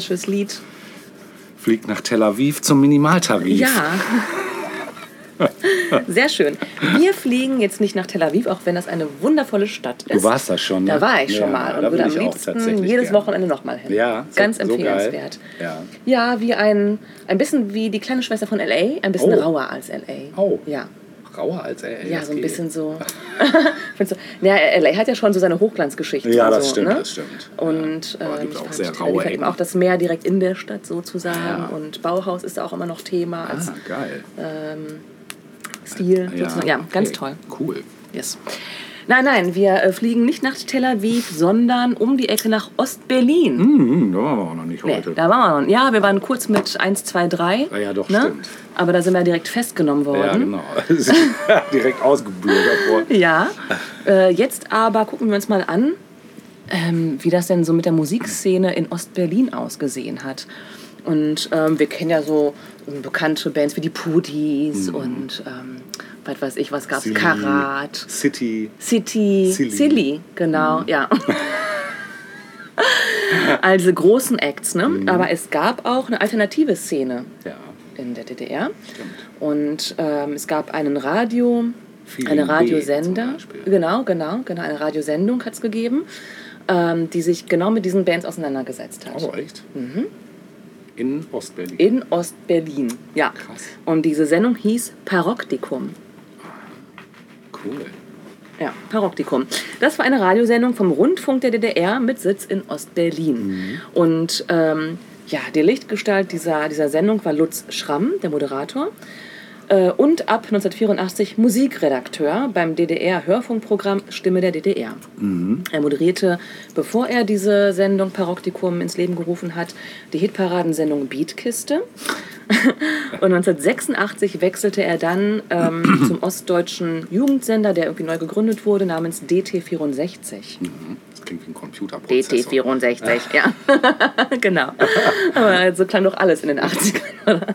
Fantastisches Lied.
Fliegt nach Tel Aviv zum Minimaltarif.
Ja. <laughs> Sehr schön. Wir fliegen jetzt nicht nach Tel Aviv, auch wenn das eine wundervolle Stadt ist.
Du warst da schon, ne?
Da war ich schon
Ja,
mal und würde am liebsten jedes
gern.
Wochenende nochmal hin.
Ja, so-
ganz
so
empfehlenswert.
Ja.
ja, wie ein, ein bisschen wie die kleine Schwester von LA, ein bisschen
Oh.
rauer als LA.
Oh.
Ja.
Rauer als er.
Ja, so ein bisschen so. <laughs> Ja, LA hat ja schon so seine Hochglanzgeschichte.
Ja, das
so,
stimmt,
ne?
das stimmt.
Und
Ja.
Ähm,
gibt
ich
auch sehr raue
eben auch das Meer direkt in der Stadt sozusagen.
Ja.
Und Bauhaus ist da auch immer noch Thema als
Ah, geil.
Stil. sozusagen. Ja, ganz
okay.
toll.
Cool.
Yes. Nein, nein, wir äh, fliegen nicht nach Tel Aviv, sondern um die Ecke nach Ostberlin.
Hm, da waren wir auch noch nicht
Nee,
heute.
da waren wir noch. Ja, wir waren kurz mit 1, 2, 3.
Ah ja, doch,
ne?
stimmt.
Aber da sind wir direkt festgenommen worden.
ja, genau. <laughs> <laughs> Direkt ausgebürgert worden.
Ja, äh, jetzt aber gucken wir uns mal an, ähm, wie das denn so mit der Musikszene in Ostberlin ausgesehen hat. Und ähm, wir kennen ja so bekannte Bands wie die Pudis und ähm, was weiß ich, was gab's?
Mhm. Silly,
Karat,
City.
City,
Silly.
Silly, genau, ja. also großen Acts, ne?
Mhm.
Aber es gab auch eine alternative Szene
Ja.
in der DDR.
Stimmt.
Und ähm, es gab einen Radio,
Feeling
eine Radiosender. Genau, genau, genau. Eine Radiosendung hat es gegeben, ähm, die sich genau mit diesen Bands auseinandergesetzt hat.
Oh, echt? In Ostberlin.
In Ostberlin, ja.
Krass.
Und diese Sendung hieß Paroktikum.
Cool.
Ja, Paroktikum. Das war eine Radiosendung vom Rundfunk der DDR mit Sitz in Ostberlin. Und ähm, ja, die Lichtgestalt dieser, dieser Sendung war Lutz Schramm, der Moderator. Äh, und ab 1984 Musikredakteur beim DDR-Hörfunkprogramm Stimme der DDR. Er moderierte, bevor er diese Sendung Paroktikum ins Leben gerufen hat, die Hitparadensendung Beatkiste. <laughs> Und 1986 wechselte er dann ähm, <clears throat> zum ostdeutschen Jugendsender, der irgendwie neu gegründet wurde, namens DT64.
Das klingt wie ein Computerprozessor.
DT64, <laughs> ja. <laughs> genau. Aber so klang doch alles in den 80ern, oder?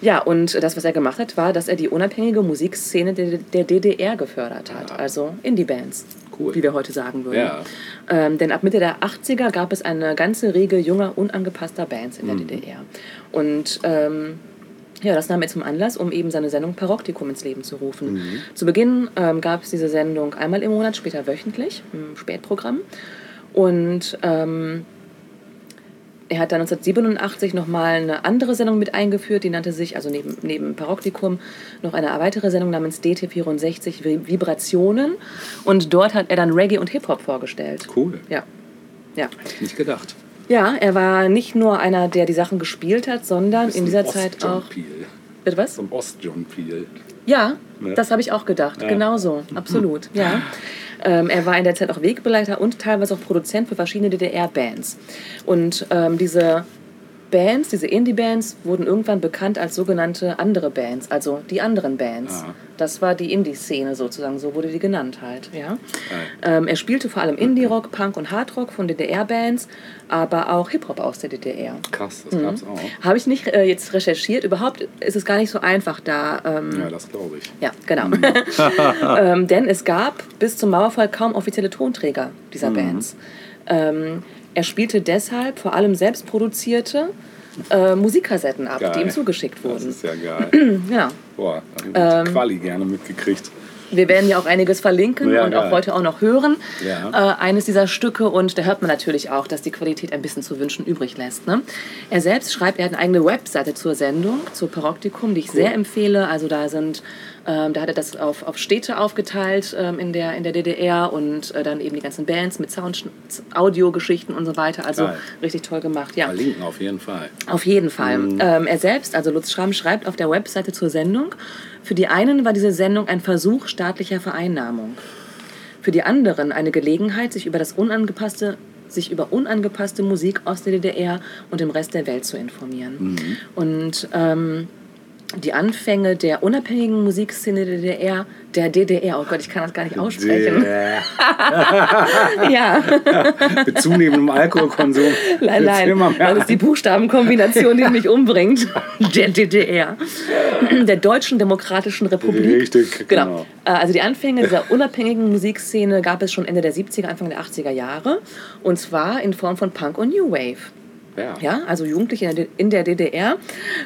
Ja, und das, was er gemacht hat, war, dass er die unabhängige Musikszene der, DDR gefördert hat. Also Indie-Bands,
Cool.
wie wir heute sagen würden.
Ja.
Ähm, denn ab Mitte der 80er gab es eine ganze Riege junger, unangepasster Bands in der DDR. Und ähm, ja, das nahm er zum Anlass, um eben seine Sendung Paroktikum ins Leben zu rufen. Zu Beginn ähm, gab es diese Sendung einmal im Monat, später wöchentlich im Spätprogramm. Und ähm, er hat dann 1987 nochmal eine andere Sendung mit eingeführt, die nannte sich, also neben, neben Paroktikum, noch eine weitere Sendung namens DT64 Vi- Vibrationen. Und dort hat er dann Reggae und Hip-Hop vorgestellt.
Cool.
Ja. Ja.
Nicht gedacht.
ja, er war nicht nur einer, der die Sachen gespielt hat, sondern in dieser Zeit auch. Bitte was?
Ein Ost-John Peel.
Ja,
Ne?
das habe ich auch gedacht.
Ja.
Genau so, absolut. Ja. Ähm, er war in der Zeit auch Wegbegleiter und teilweise auch Produzent für verschiedene DDR-Bands. Und ähm, diese Bands, diese Indie-Bands, wurden irgendwann bekannt als sogenannte andere Bands, also die anderen Bands.
Ah.
Das war die Indie-Szene sozusagen, so wurde die genannt halt. Ja. Ähm, er spielte vor allem Indie-Rock, Punk und Hardrock von DDR-Bands, aber auch Hip-Hop aus der DDR.
Krass,
Mhm.
das gab's auch.
Habe ich nicht äh, jetzt recherchiert. Überhaupt ist es gar nicht so einfach da. Ähm,
Ja, das glaube ich.
ja, genau. <laughs> ähm, denn es gab bis zum Mauerfall kaum offizielle Tonträger dieser Bands. Ähm, er spielte deshalb vor allem selbstproduzierte äh, Musikkassetten ab,
Geil.
die ihm zugeschickt
Das
wurden.
ist ja geil. <clears throat>
Ja.
Boah,
Ähm,
Quali gerne mitgekriegt.
Wir werden ja auch einiges verlinken
Ja,
und auch
geil.
heute auch noch hören.
Ja.
Äh, eines dieser Stücke und da hört man natürlich auch, dass die Qualität ein bisschen zu wünschen übrig lässt. Ne? Er selbst schreibt, er hat eine eigene Webseite zur Sendung, zur Paroktikum, die ich sehr empfehle. Also da sind, ähm, da hat er das auf, auf Städte aufgeteilt ähm, in, der, in der DDR und äh, dann eben die ganzen Bands mit Sound, Audiogeschichten und so weiter. Also
Geil.
richtig toll gemacht, ja.
Verlinken auf jeden Fall.
Auf jeden Fall. Ähm, er selbst, also Lutz Schramm, schreibt auf der Webseite zur Sendung, für die einen war diese Sendung ein Versuch staatlicher Vereinnahmung. Für die anderen eine Gelegenheit, sich über das unangepasste sich über unangepasste Musik aus der DDR und dem Rest der Welt zu informieren. Und ähm, die Anfänge der unabhängigen Musikszene der DDR, der DDR, oh Gott, ich kann das gar nicht aussprechen. <laughs> <laughs> Ja,
mit zunehmendem Alkoholkonsum.
nein, nein, das ist die Buchstabenkombination, die mich umbringt. <laughs> Der DDR. Der Deutschen Demokratischen Republik.
Richtig,
Genau.
genau.
Äh, Also die Anfänge dieser unabhängigen Musikszene gab es schon Ende der 70er, Anfang der 80er Jahre. Und zwar in Form von Punk und New Wave.
Ja.
Ja, also Jugendliche in der DDR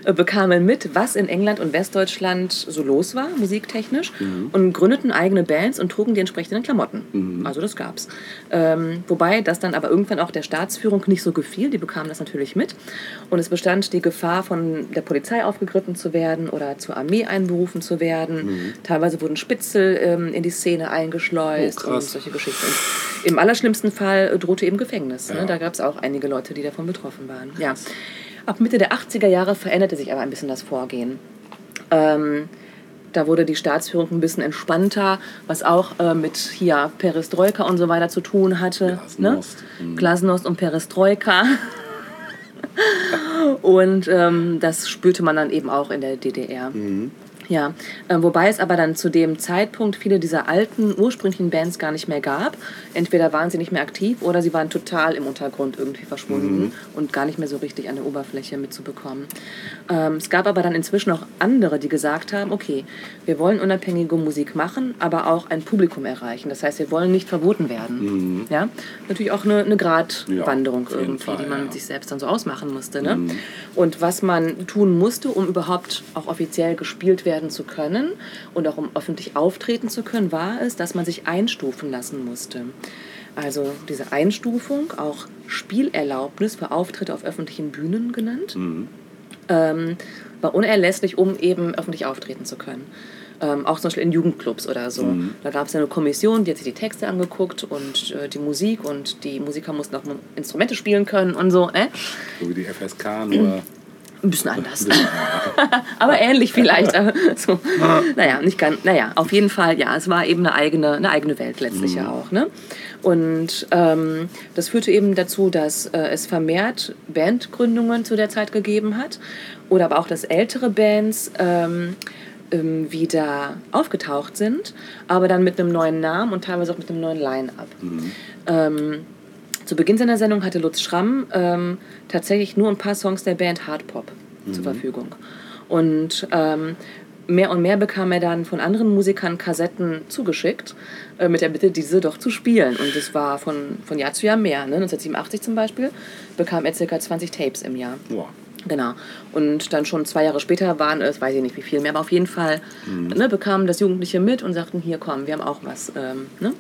äh, bekamen mit, was in England und Westdeutschland so los war, musiktechnisch, und gründeten eigene Bands und trugen die entsprechenden Klamotten. Also das gab's. Ähm, wobei das dann aber irgendwann auch der Staatsführung nicht so gefiel, die bekamen das natürlich mit. Und es bestand die Gefahr, von der Polizei aufgegriffen zu werden oder zur Armee einberufen zu werden. Teilweise wurden Spitzel ähm, in die Szene eingeschleust
Oh,
und solche Geschichten. Und Im allerschlimmsten Fall drohte eben Gefängnis. Ne?
Ja.
Da gab es auch einige Leute, die davon betroffen waren. Ja. Ab Mitte der 80er Jahre veränderte sich aber ein bisschen das Vorgehen. Ähm, da wurde die Staatsführung ein bisschen entspannter, was auch äh, mit hier Perestroika und so weiter zu tun hatte.
Glasnost.
Ne? Glasnost und Perestroika. <laughs> und ähm, das spürte man dann eben auch in der DDR. Ja, äh, wobei es aber dann zu dem Zeitpunkt viele dieser alten, ursprünglichen Bands gar nicht mehr gab. Entweder waren sie nicht mehr aktiv oder sie waren total im Untergrund irgendwie verschwunden und gar nicht mehr so richtig an der Oberfläche mitzubekommen. Ähm, es gab aber dann inzwischen auch andere, die gesagt haben, okay, wir wollen unabhängige Musik machen, aber auch ein Publikum erreichen. Das heißt, wir wollen nicht verboten werden. Ja? Natürlich auch eine, eine Gratwanderung
Ja,
irgendwie,
Fall,
die man
ja.
sich selbst dann so ausmachen musste. Ne? Und was man tun musste, um überhaupt auch offiziell gespielt werden zu können und auch um öffentlich auftreten zu können, war es, dass man sich einstufen lassen musste. Also diese Einstufung, auch Spielerlaubnis für Auftritte auf öffentlichen Bühnen genannt, ähm, war unerlässlich, um eben öffentlich auftreten zu können. Ähm, auch zum Beispiel in Jugendclubs oder so. Da gab es eine Kommission, die hat sich die Texte angeguckt und äh, die Musik und die Musiker mussten auch Instrumente spielen können und so. Äh?
So wie die FSK, nur. <clears throat>
Ein bisschen anders. <laughs> aber ähnlich vielleicht. aber <laughs> so. Naja, nicht ganz. Naja, auf jeden Fall, ja, es war eben eine eigene, eine eigene Welt letztlich ja auch. Ne? Und ähm, das führte eben dazu, dass äh, es vermehrt Bandgründungen zu der Zeit gegeben hat. Oder aber auch, dass ältere Bands ähm, ähm, wieder aufgetaucht sind, aber dann mit einem neuen Namen und teilweise auch mit einem neuen Line-Up. Ähm, zu Beginn seiner Sendung hatte Lutz Schramm ähm, tatsächlich nur ein paar Songs der Band Hard Pop zur Verfügung. Und ähm, mehr und mehr bekam er dann von anderen Musikern Kassetten zugeschickt, äh, mit der Bitte, diese doch zu spielen. Und es war von, von Jahr zu Jahr mehr. Ne? 1987 zum Beispiel bekam er ca. 20 Tapes im Jahr.
Boah.
Genau. Und dann schon zwei Jahre später waren es, weiß ich nicht wie viel mehr, aber auf jeden Fall ne, bekamen das Jugendliche mit und sagten, hier komm, wir haben auch was. Ähm, ne?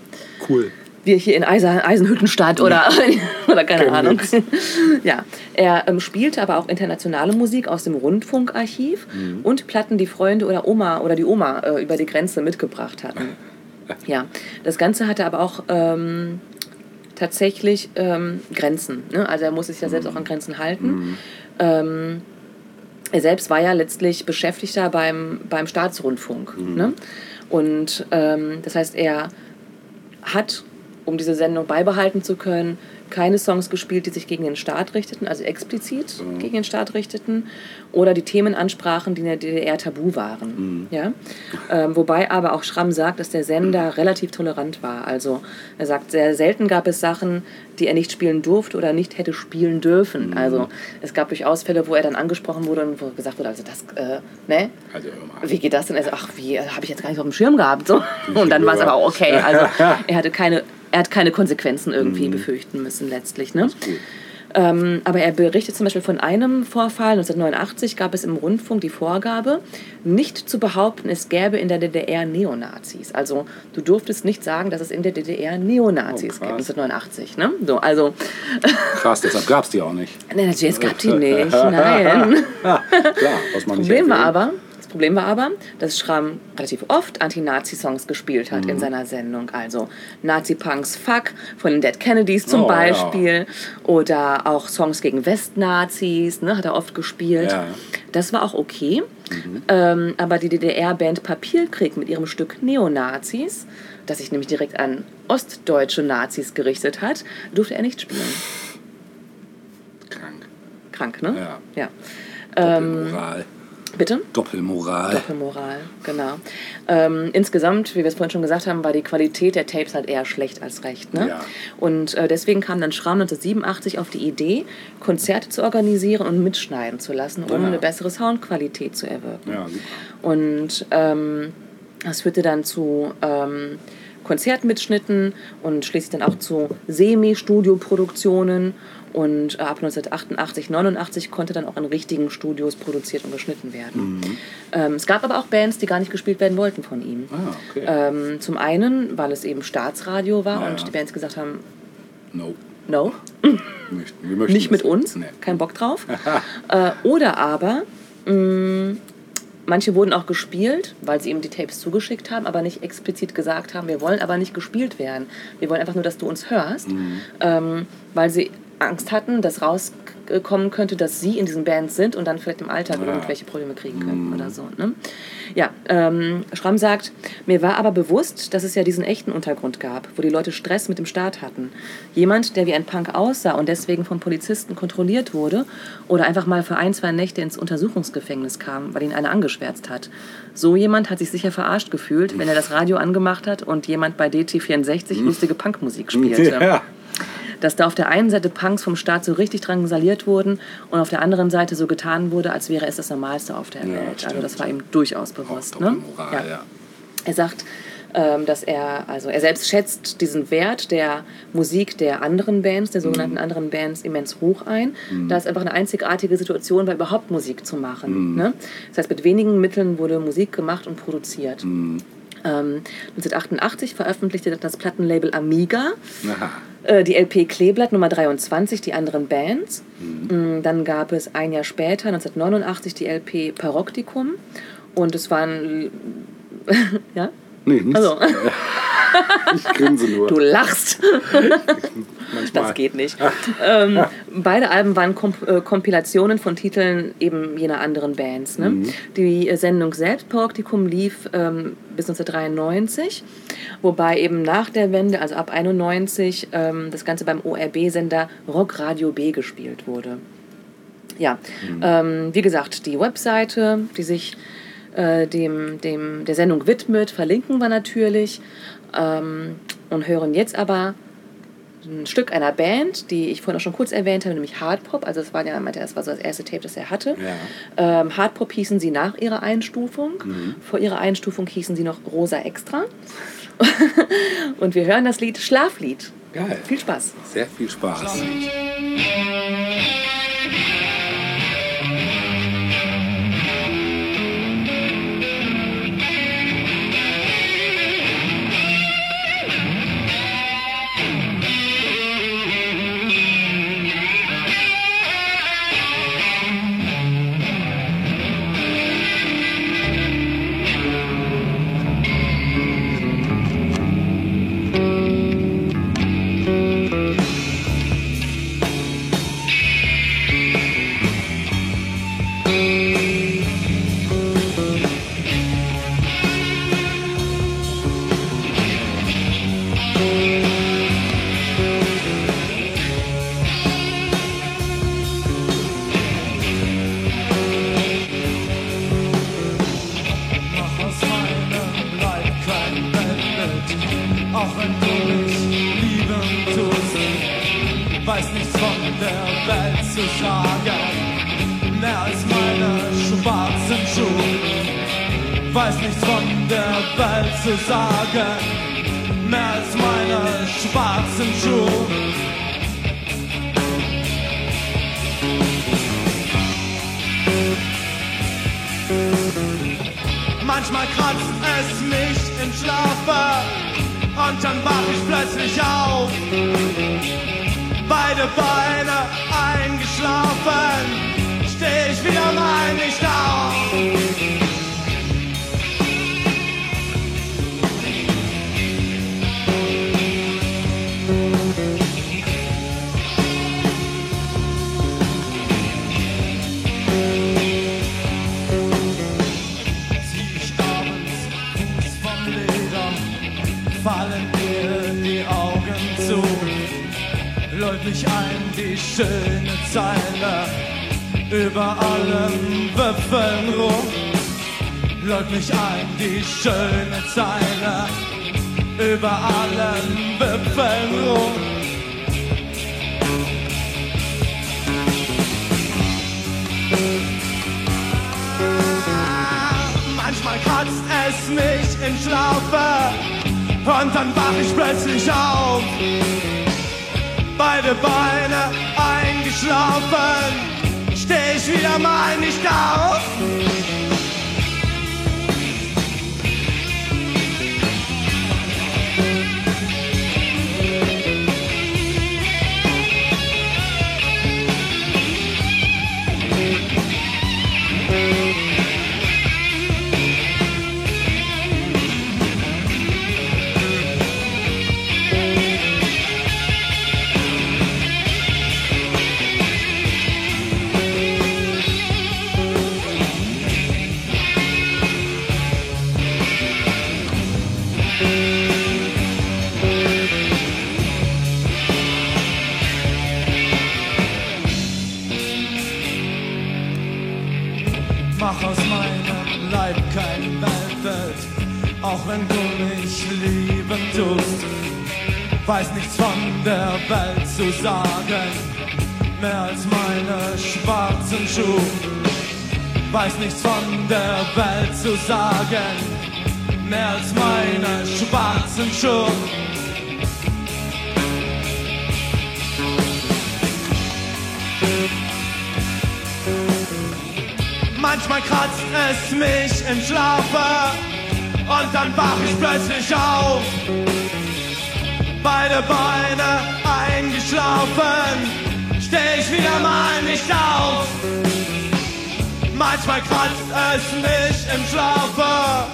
Cool.
Wir hier in Eisen, Eisenhüttenstadt oder, <laughs> oder keine Ahnung.
Chemnitz. <laughs>
ja, er ähm, spielte aber auch internationale Musik aus dem Rundfunkarchiv und Platten, die Freunde oder Oma oder die Oma äh, über die Grenze mitgebracht hatten. <laughs> ja, das Ganze hatte aber auch ähm, tatsächlich ähm, Grenzen. Ne? Also er musste sich ja selbst auch an Grenzen halten. Ähm, er selbst war ja letztlich Beschäftigter beim, beim Staatsrundfunk. Ne? Und ähm, das heißt, er hat, um diese Sendung beibehalten zu können, keine Songs gespielt, die sich gegen den Staat richteten, also explizit gegen den Staat richteten, oder die Themen ansprachen, die in der DDR tabu waren. Ja? Ähm, wobei aber auch Schramm sagt, dass der Sender relativ tolerant war. Also er sagt, sehr selten gab es Sachen, die er nicht spielen durfte oder nicht hätte spielen dürfen. Also es gab durchaus Fälle, wo er dann angesprochen wurde und wo gesagt wurde, also das, äh, ne?
Also
wie geht das denn? Also, ach, wie, habe ich jetzt gar nicht auf dem Schirm gehabt. So. Und dann war es aber auch okay. Also, <laughs> er hatte keine er hat keine Konsequenzen irgendwie
Mhm.
befürchten müssen letztlich. Ne? Ähm, aber er berichtet zum Beispiel von einem Vorfall. 1989 gab es im Rundfunk die Vorgabe, nicht zu behaupten, es gäbe in der DDR Neonazis. Also du durftest nicht sagen, dass es in der DDR Neonazis
Oh,
gibt.
krass.
1989. Ne? So, also, <laughs>
Krass, deshalb gab es die auch nicht.
nee, natürlich, es gab die nicht. <laughs> Nein.
Ja, <laughs> klar, was man nicht
Problem war aber, Problem war aber, dass Schramm relativ oft Anti-Nazi-Songs gespielt hat
Mhm.
in seiner Sendung. Also Nazi-Punks Fuck von den Dead Kennedys zum
Oh, ja.
Beispiel. Oder auch Songs gegen Westnazis, ne, hat er oft gespielt.
Ja.
Das war auch okay.
Mhm.
Ähm, aber die DDR-Band Papierkrieg mit ihrem Stück Neonazis, das sich nämlich direkt an ostdeutsche Nazis gerichtet hat, durfte er nicht spielen.
Krank.
Krank, ne?
Ja.
ja. Ähm,
Doppelmoral.
Bitte?
Doppelmoral.
Doppelmoral, genau. Ähm, insgesamt, wie wir es vorhin schon gesagt haben, war die Qualität der Tapes halt eher schlecht als recht. Ne?
Ja.
Und äh, deswegen kam dann Schramm 1987 auf die Idee, Konzerte zu organisieren und mitschneiden zu lassen, um
Ja.
eine bessere Soundqualität zu erwirken.
Ja.
Und ähm, das führte dann zu ähm, Konzertmitschnitten und schließlich dann auch zu Semi-Studio-Produktionen. Und äh, ab 1988, 89 konnte dann auch in richtigen Studios produziert und geschnitten werden.
Mhm.
Ähm, es gab aber auch Bands, die gar nicht gespielt werden wollten von ihm.
Ah, okay.
Ähm, zum einen, weil es eben Staatsradio war
Ja.
und die Bands gesagt haben,
no.
no, <laughs>
wir möchten
nicht mit uns,
Nee.
kein Bock drauf. <laughs> äh, oder aber, mh, manche wurden auch gespielt, weil sie eben die Tapes zugeschickt haben, aber nicht explizit gesagt haben, wir wollen aber nicht gespielt werden. Wir wollen einfach nur, dass du uns hörst,
Mhm.
ähm, weil sie Angst hatten, dass rauskommen könnte, dass sie in diesen Bands sind und dann vielleicht im Alltag
Ja. Mhm.
irgendwelche Probleme kriegen könnten oder so. Ne? Ja, ähm, Schramm sagt, mir war aber bewusst, dass es ja diesen echten Untergrund gab, wo die Leute Stress mit dem Staat hatten. Jemand, der wie ein Punk aussah und deswegen von Polizisten kontrolliert wurde oder einfach mal für ein, zwei Nächte ins Untersuchungsgefängnis kam, weil ihn einer angeschwärzt hat. So jemand hat sich sicher verarscht gefühlt, wenn er das Radio angemacht hat und jemand bei DT64 lustige Punkmusik spielte
Ja.
Dass da auf der einen Seite Punks vom Staat so richtig drangsaliert wurden und auf der anderen Seite so getan wurde, als wäre es das Normalste auf der
Ja,
Welt. Also
stimmt.
das war ihm durchaus bewusst. Ne?
Doppelmoral, ja.
Er sagt, ähm, dass er, also er selbst schätzt diesen Wert der Musik der anderen Bands, der sogenannten anderen Bands, immens hoch ein. Da ist einfach eine einzigartige Situation war, überhaupt Musik zu machen. Ne? Das heißt, mit wenigen Mitteln wurde Musik gemacht und produziert. Ähm, 1988 veröffentlichte das Plattenlabel Amiga äh, die LP Kleeblatt Nummer 23, die anderen Bands. Mm, Dann gab es ein Jahr später, 1989, die LP Paroktikum. Und es waren. <laughs> ja?
Nee, nichts.
Also, <laughs>
Ich grinse nur.
du lachst. <laughs>
Manchmal.
Das geht nicht. ähm, beide Alben waren Komp äh, Kompilationen von Titeln eben jener anderen Bands. Ne? Die äh, Sendung selbst, Paroktikum, lief ähm, bis 1993, wobei eben nach der Wende, also ab 91, ähm, das Ganze beim ORB-Sender Rock Radio B gespielt wurde. Ja, ähm, wie gesagt, die Webseite, die sich äh, dem, dem, der Sendung widmet, verlinken wir natürlich ähm, und hören jetzt aber ein Stück einer Band, die ich vorhin auch schon kurz erwähnt habe, nämlich Hardpop. Also das war ja, meinte, er, das war so das erste Tape, das er hatte.
Ja.
Ähm, Hardpop hießen sie nach ihrer Einstufung. Vor ihrer Einstufung hießen sie noch Rosa Extra. <laughs> Und wir hören das Lied Schlaflied.
Geil.
Viel Spaß.
Sehr viel Spaß.
Mach der Welt zu sagen, mehr als meine schwarzen Schuhe. Manchmal kratzt es mich im Schlafe und dann wach ich plötzlich auf. Beide Beine eingeschlafen, steh ich wieder mal nicht auf. Mich ein die schöne Zeile über allen Wipfeln rum. Läuft mich ein die schöne Zeile über allen Wipfeln rum. Manchmal kratzt es mich im Schlafe und dann wach ich plötzlich auf. Beide Beine eingeschlafen, steh ich wieder mal nicht auf. Zu sagen, mehr als meine schwarzen Schuhe. Weiß nichts von der Welt zu sagen, mehr als meine schwarzen Schuhe. Manchmal kratzt es mich im Schlafe und dann wach ich plötzlich auf. Beide Beine eingeschlafen, steh ich wieder mal nicht auf. Manchmal kratzt es mich im Schlafe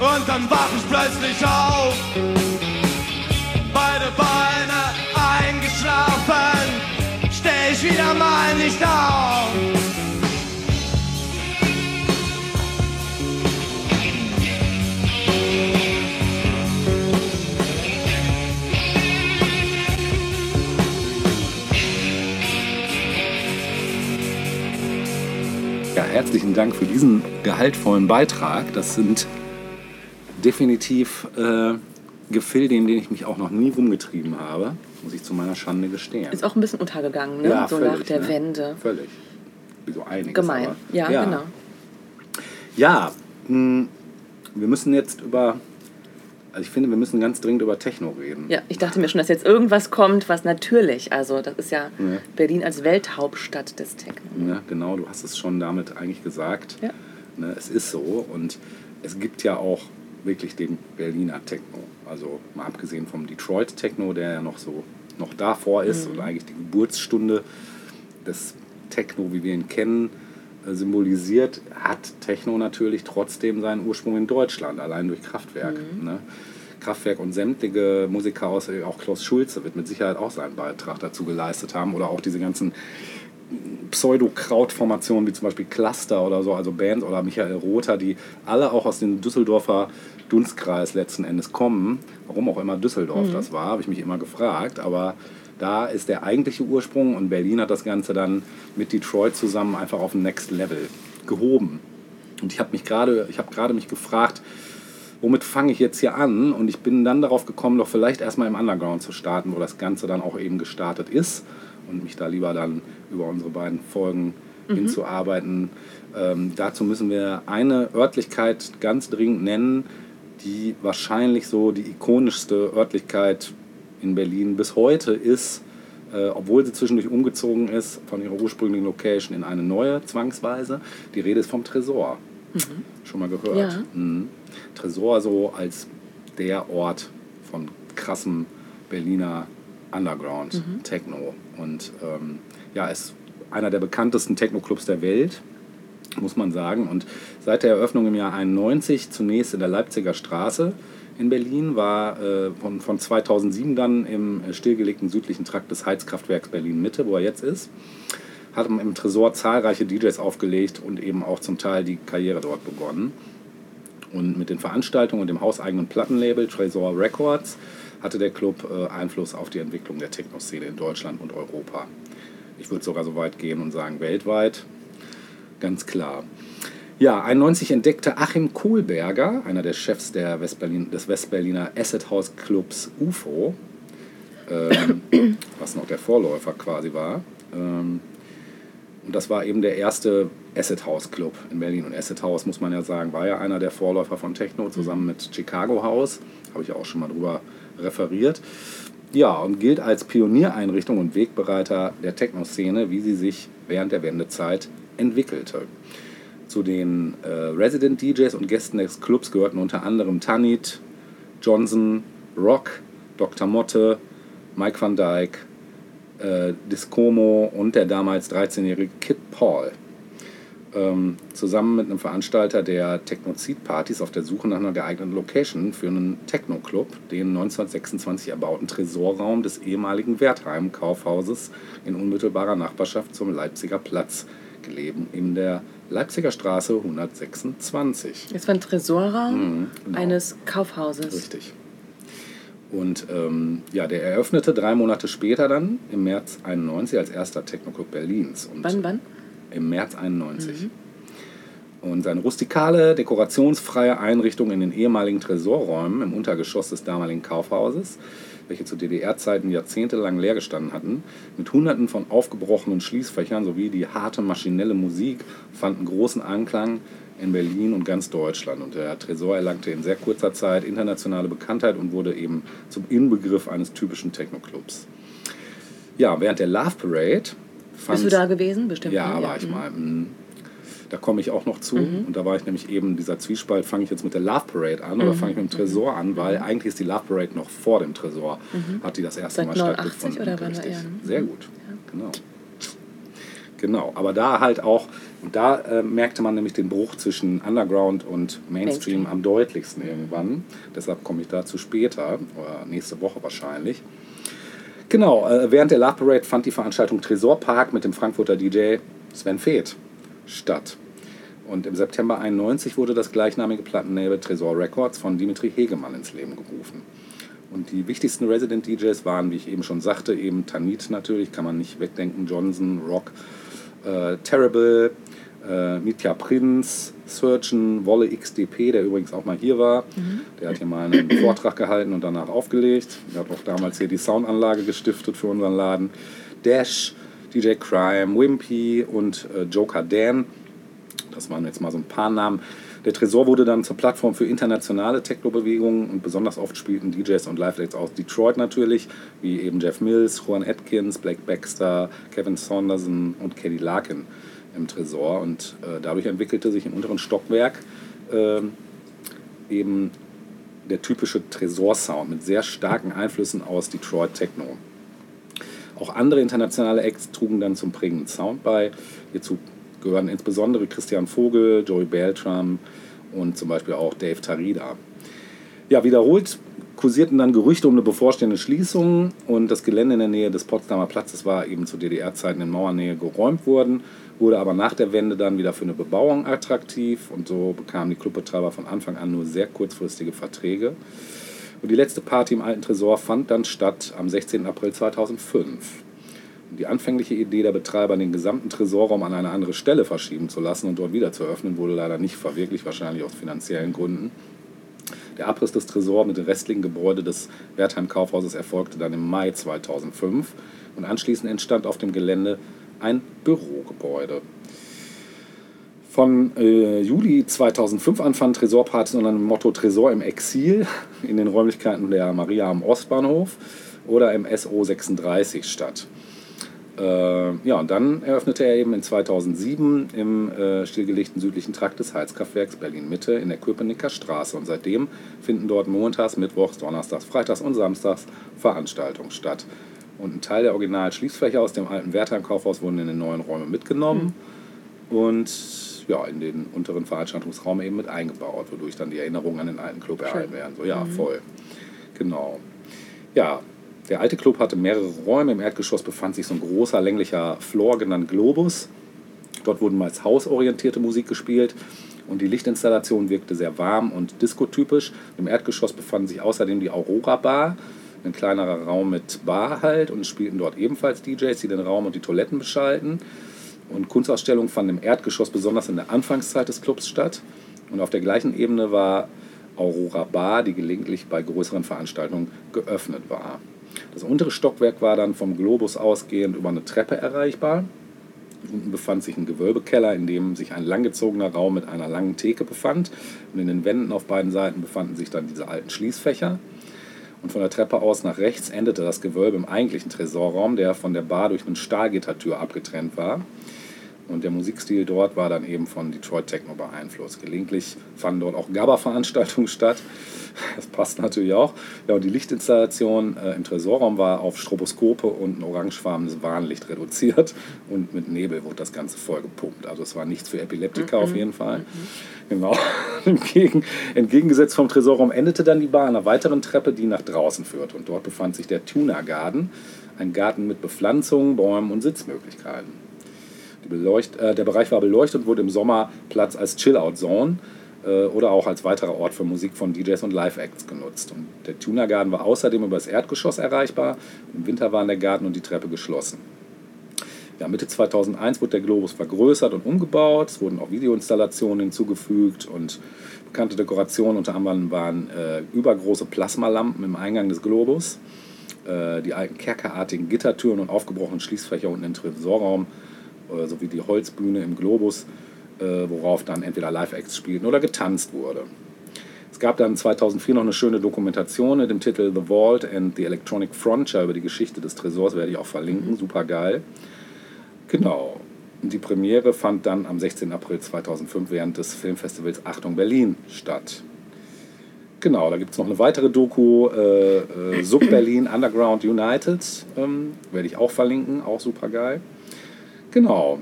und dann wach ich plötzlich auf. Beide Beine eingeschlafen, steh ich wieder mal nicht auf.
Herzlichen Dank für diesen gehaltvollen Beitrag. Das sind definitiv äh, Gefilde, in denen ich mich auch noch nie rumgetrieben habe, muss ich zu meiner Schande gestehen.
Ist auch ein bisschen untergegangen, ne?
Ja,
so
völlig,
nach der
ne?
Wende.
Völlig. Wie so einiges.
Gemein.
aber-
Ja, genau.
Ja, mh, wir müssen jetzt über, also ich finde, wir müssen ganz dringend über Techno reden.
Ja, ich dachte mir schon, dass jetzt irgendwas kommt, was natürlich, also das ist ja
Ja.
Berlin als Welthauptstadt des Techno.
Ne, genau, du hast es schon damit eigentlich gesagt.
Ja.
Ne, es ist so und es gibt ja auch wirklich den Berliner Techno. Also mal abgesehen vom Detroit Techno, der ja noch so noch davor ist und eigentlich die Geburtsstunde des Techno, wie wir ihn kennen, symbolisiert, hat Techno natürlich trotzdem seinen Ursprung in Deutschland, allein durch Kraftwerk. Ne? Kraftwerk und sämtliche Musiker aus, auch Klaus Schulze wird mit Sicherheit auch seinen Beitrag dazu geleistet haben oder auch diese ganzen Pseudo-Kraut-Formationen wie zum Beispiel Cluster oder so, also Bands oder Michael Rother, die alle auch aus dem Düsseldorfer Dunstkreis letzten Endes kommen. Warum auch immer Düsseldorf das war, habe ich mich immer gefragt. Aber da ist der eigentliche Ursprung und Berlin hat das Ganze dann mit Detroit zusammen einfach auf ein Next Level gehoben. Und ich habe mich gerade, ich habe gerade mich gefragt, womit fange ich jetzt hier an? Und ich bin dann darauf gekommen, doch vielleicht erstmal im Underground zu starten, wo das Ganze dann auch eben gestartet ist und mich da lieber dann über unsere beiden Folgen hinzuarbeiten. Ähm, dazu müssen wir eine Örtlichkeit ganz dringend nennen, die wahrscheinlich so die ikonischste Örtlichkeit in Berlin bis heute ist, äh, obwohl sie zwischendurch umgezogen ist von ihrer ursprünglichen Location in eine neue, zwangsweise. Die Rede ist vom Tresor. Schon mal gehört?
Ja.
Mhm. Tresor so als der Ort von krassem Berliner Underground Techno. Und ähm, ja, ist einer der bekanntesten Techno-Clubs der Welt, muss man sagen. Und seit der Eröffnung im Jahr 91, zunächst in der Leipziger Straße in Berlin, war äh, von, von 2007 dann im stillgelegten südlichen Trakt des Heizkraftwerks Berlin-Mitte, wo er jetzt ist, hat im Tresor zahlreiche DJs aufgelegt und eben auch zum Teil die Karriere dort begonnen. Und mit den Veranstaltungen und dem hauseigenen Plattenlabel Tresor Records hatte der Club äh, Einfluss auf die Entwicklung der Techno-Szene in Deutschland und Europa. Ich würde sogar so weit gehen und sagen weltweit. Ganz klar. Ja, 91 entdeckte Achim Kohlberger, einer der Chefs der Westberlin, des Westberliner Acid House Clubs UFO, ähm, <clears throat> was noch der Vorläufer quasi war. Ähm, und das war eben der erste Acid House Club in Berlin. Und Acid House, muss man ja sagen, war ja einer der Vorläufer von Techno zusammen mit Chicago House. Habe ich ja auch schon mal drüber referiert. Ja, und gilt als Pioniereinrichtung und Wegbereiter der Techno-Szene, wie sie sich während der Wendezeit entwickelte. Zu den äh, Resident DJs und Gästen des Clubs gehörten unter anderem Tanit, Johnson, Rock, Dr. Motte, Mike van Dyke, äh, Discomo und der damals 13-jährige Kid Paul. Ähm, zusammen mit einem Veranstalter der Technozid-Partys auf der Suche nach einer geeigneten Location für einen Techno-Club, den 1926 erbauten Tresorraum des ehemaligen Wertheim-Kaufhauses in unmittelbarer Nachbarschaft zum Leipziger Platz gelegen, in der Leipziger Straße 126.
Das war ein Tresorraum
Mhm, genau.
eines Kaufhauses.
Richtig. Und ähm, ja, der eröffnete drei Monate später dann im März 91 als erster Techno-Club Berlins. Und
Wann, wann?
Im März 91. Und seine rustikale, dekorationsfreie Einrichtung in den ehemaligen Tresorräumen im Untergeschoss des damaligen Kaufhauses, welche zu DDR-Zeiten jahrzehntelang leer gestanden hatten, mit hunderten von aufgebrochenen Schließfächern sowie die harte maschinelle Musik fanden großen Anklang in Berlin und ganz Deutschland. Und der Tresor erlangte in sehr kurzer Zeit internationale Bekanntheit und wurde eben zum Inbegriff eines typischen Techno-Clubs. Ja, während der Love Parade fand
Bist du da gewesen? Bestimmt.
ja, war ich
mhm.
mal. Da komme ich auch noch zu. Und da war ich nämlich eben, dieser Zwiespalt, fange ich jetzt mit der Love Parade an
Mhm.
oder fange ich mit dem Tresor an, weil eigentlich ist die Love Parade noch vor dem Tresor, hat die das erste
Mhm. Seit
Mal
89
stattgefunden.
oder wann war
Richtig.
er, ne?
Sehr gut, genau. Genau, aber da halt auch, und da äh, merkte man nämlich den Bruch zwischen Underground und Mainstream,
Mainstream.
am deutlichsten irgendwann. Deshalb komme ich dazu später, oder nächste Woche wahrscheinlich. Genau, äh, während der Love Parade fand die Veranstaltung Tresorpark mit dem Frankfurter DJ Sven Feth statt. Und im September 91 wurde das gleichnamige Plattenlabel Tresor Records von Dimitri Hegemann ins Leben gerufen. Und die wichtigsten Resident DJs waren, wie ich eben schon sagte, eben Tanit natürlich, kann man nicht wegdenken, Johnson, Rock, äh, Terrible, äh, Mitya Prinz, Surgeon, Wolle XDP, der übrigens auch mal hier war. Der hat hier mal einen Vortrag gehalten und danach aufgelegt. Der hat auch damals hier die Soundanlage gestiftet für unseren Laden. Dash, DJ Crime, Wimpy und äh, Joker Dan. Das waren jetzt mal so ein paar Namen. Der Tresor wurde dann zur Plattform für internationale Techno-Bewegungen und besonders oft spielten DJs und Live-Acts aus Detroit natürlich, wie eben Jeff Mills, Juan Atkins, Blake Baxter, Kevin Saunderson und Kelly Larkin im Tresor. Und äh, dadurch entwickelte sich im unteren Stockwerk ähm, eben der typische Tresor-Sound mit sehr starken Einflüssen aus Detroit Techno. Auch andere internationale Acts trugen dann zum prägenden Sound bei. Hierzu gehören insbesondere Christian Vogel, Joey Beltram und zum Beispiel auch Dave Tarida. Ja, wiederholt kursierten dann Gerüchte um eine bevorstehende Schließung und das Gelände in der Nähe des Potsdamer Platzes war eben zu DDR-Zeiten in Mauernähe geräumt worden, wurde aber nach der Wende dann wieder für eine Bebauung attraktiv und so bekamen die Clubbetreiber von Anfang an nur sehr kurzfristige Verträge. Und die letzte Party im alten Tresor fand dann statt am 16. April 2005. Die anfängliche Idee der Betreiber, den gesamten Tresorraum an eine andere Stelle verschieben zu lassen und dort wieder zu öffnen, wurde leider nicht verwirklicht, wahrscheinlich aus finanziellen Gründen. Der Abriss des Tresors mit dem restlichen Gebäude des Wertheim Kaufhauses erfolgte dann im Mai 2005 und anschließend entstand auf dem Gelände ein Bürogebäude. Von äh, Juli 2005 an fanden Tresorpartys unter dem Motto Tresor im Exil in den Räumlichkeiten der Maria am Ostbahnhof oder im SO 36 statt. Äh, ja, und dann eröffnete er eben in 2007 im äh, stillgelegten südlichen Trakt des Heizkraftwerks Berlin-Mitte in der Köpenicker Straße. Und seitdem finden dort montags, mittwochs, donnerstags, freitags und samstags Veranstaltungen statt. Und ein Teil der Original-Schließfläche aus dem alten Wertheim-Kaufhaus wurden in den neuen Räume mitgenommen und ja, in den unteren Veranstaltungsraum eben mit eingebaut, wodurch dann die Erinnerungen an den alten Club erhalten werden. So, ja, voll. Genau. Ja, der alte Club hatte mehrere Räume. Im Erdgeschoss befand sich so ein großer länglicher Floor, genannt Globus. Dort wurden meist hausorientierte Musik gespielt und die Lichtinstallation wirkte sehr warm und diskotypisch. Im Erdgeschoss befanden sich außerdem die Aurora Bar, ein kleinerer Raum mit Bar halt und spielten dort ebenfalls DJs, die den Raum und die Toiletten beschalten. Und Kunstausstellungen fanden im Erdgeschoss besonders in der Anfangszeit des Clubs statt. Und auf der gleichen Ebene war Aurora Bar, die gelegentlich bei größeren Veranstaltungen geöffnet war. Das untere Stockwerk war dann vom Globus ausgehend über eine Treppe erreichbar. Unten befand sich ein Gewölbekeller, in dem sich ein langgezogener Raum mit einer langen Theke befand. Und in den Wänden auf beiden Seiten befanden sich dann diese alten Schließfächer. Und von der Treppe aus nach rechts endete das Gewölbe im eigentlichen Tresorraum, der von der Bar durch eine Stahlgittertür abgetrennt war. Und der Musikstil dort war dann eben von Detroit Techno beeinflusst. Gelegentlich fanden dort auch GABA-Veranstaltungen statt. Das passt natürlich auch. Ja, und die Lichtinstallation äh, im Tresorraum war auf Stroboskope und ein orangefarbenes Warnlicht reduziert. Und mit Nebel wurde das Ganze voll gepumpt. Also es war nichts für Epileptiker auf jeden Fall. Genau. <laughs> Entgegen, entgegengesetzt vom Tresorraum endete dann die Bar an einer weiteren Treppe, die nach draußen führt. Und dort befand sich der Tuna Garden, ein Garten mit Bepflanzungen, Bäumen und Sitzmöglichkeiten. Beleucht, äh, der Bereich war beleuchtet und wurde im Sommer Platz als Chill-Out-Zone äh, oder auch als weiterer Ort für Musik von DJs und Live-Acts genutzt. Und der Tuna Garden war außerdem über das Erdgeschoss erreichbar. Im Winter waren der Garten und die Treppe geschlossen. Ja, Mitte 2001 wurde der Globus vergrößert und umgebaut. Es wurden auch Videoinstallationen hinzugefügt und bekannte Dekorationen. Unter anderem waren äh, übergroße Plasmalampen im Eingang des Globus, äh, die alten kerkerartigen Gittertüren und aufgebrochenen Schließfächer unten im Tresorraum äh, sowie die Holzbühne im Globus, äh, worauf dann entweder Live-Acts spielten oder getanzt wurde. Es gab dann 2004 noch eine schöne Dokumentation mit dem Titel The Vault and the Electronic Frontier über die Geschichte des Tresors, werde ich auch verlinken, super geil. Genau. Die Premiere fand dann am 16. April 2005 während des Filmfestivals Achtung Berlin statt. Genau, da gibt es noch eine weitere Doku, äh, äh, Sub Berlin Underground United, ähm, werde ich auch verlinken, auch super geil. Genau,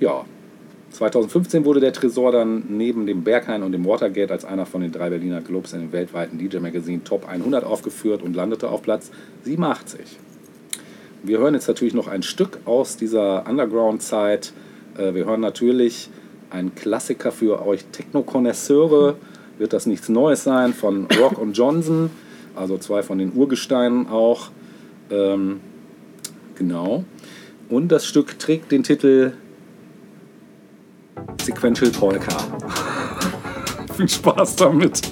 ja. 2015 wurde der Tresor dann neben dem Berghain und dem Watergate als einer von den drei Berliner Clubs in dem weltweiten DJ-Magazin Top 100 aufgeführt und landete auf Platz 87. Wir hören jetzt natürlich noch ein Stück aus dieser Underground-Zeit. Äh, Wir hören natürlich einen Klassiker für euch Techno-Konnoisseure. Wird das nichts Neues sein von Rock und Johnson, also zwei von den Urgesteinen auch. Ähm, genau. Und das Stück trägt den Titel Sequential Polka. <laughs> Viel Spaß damit.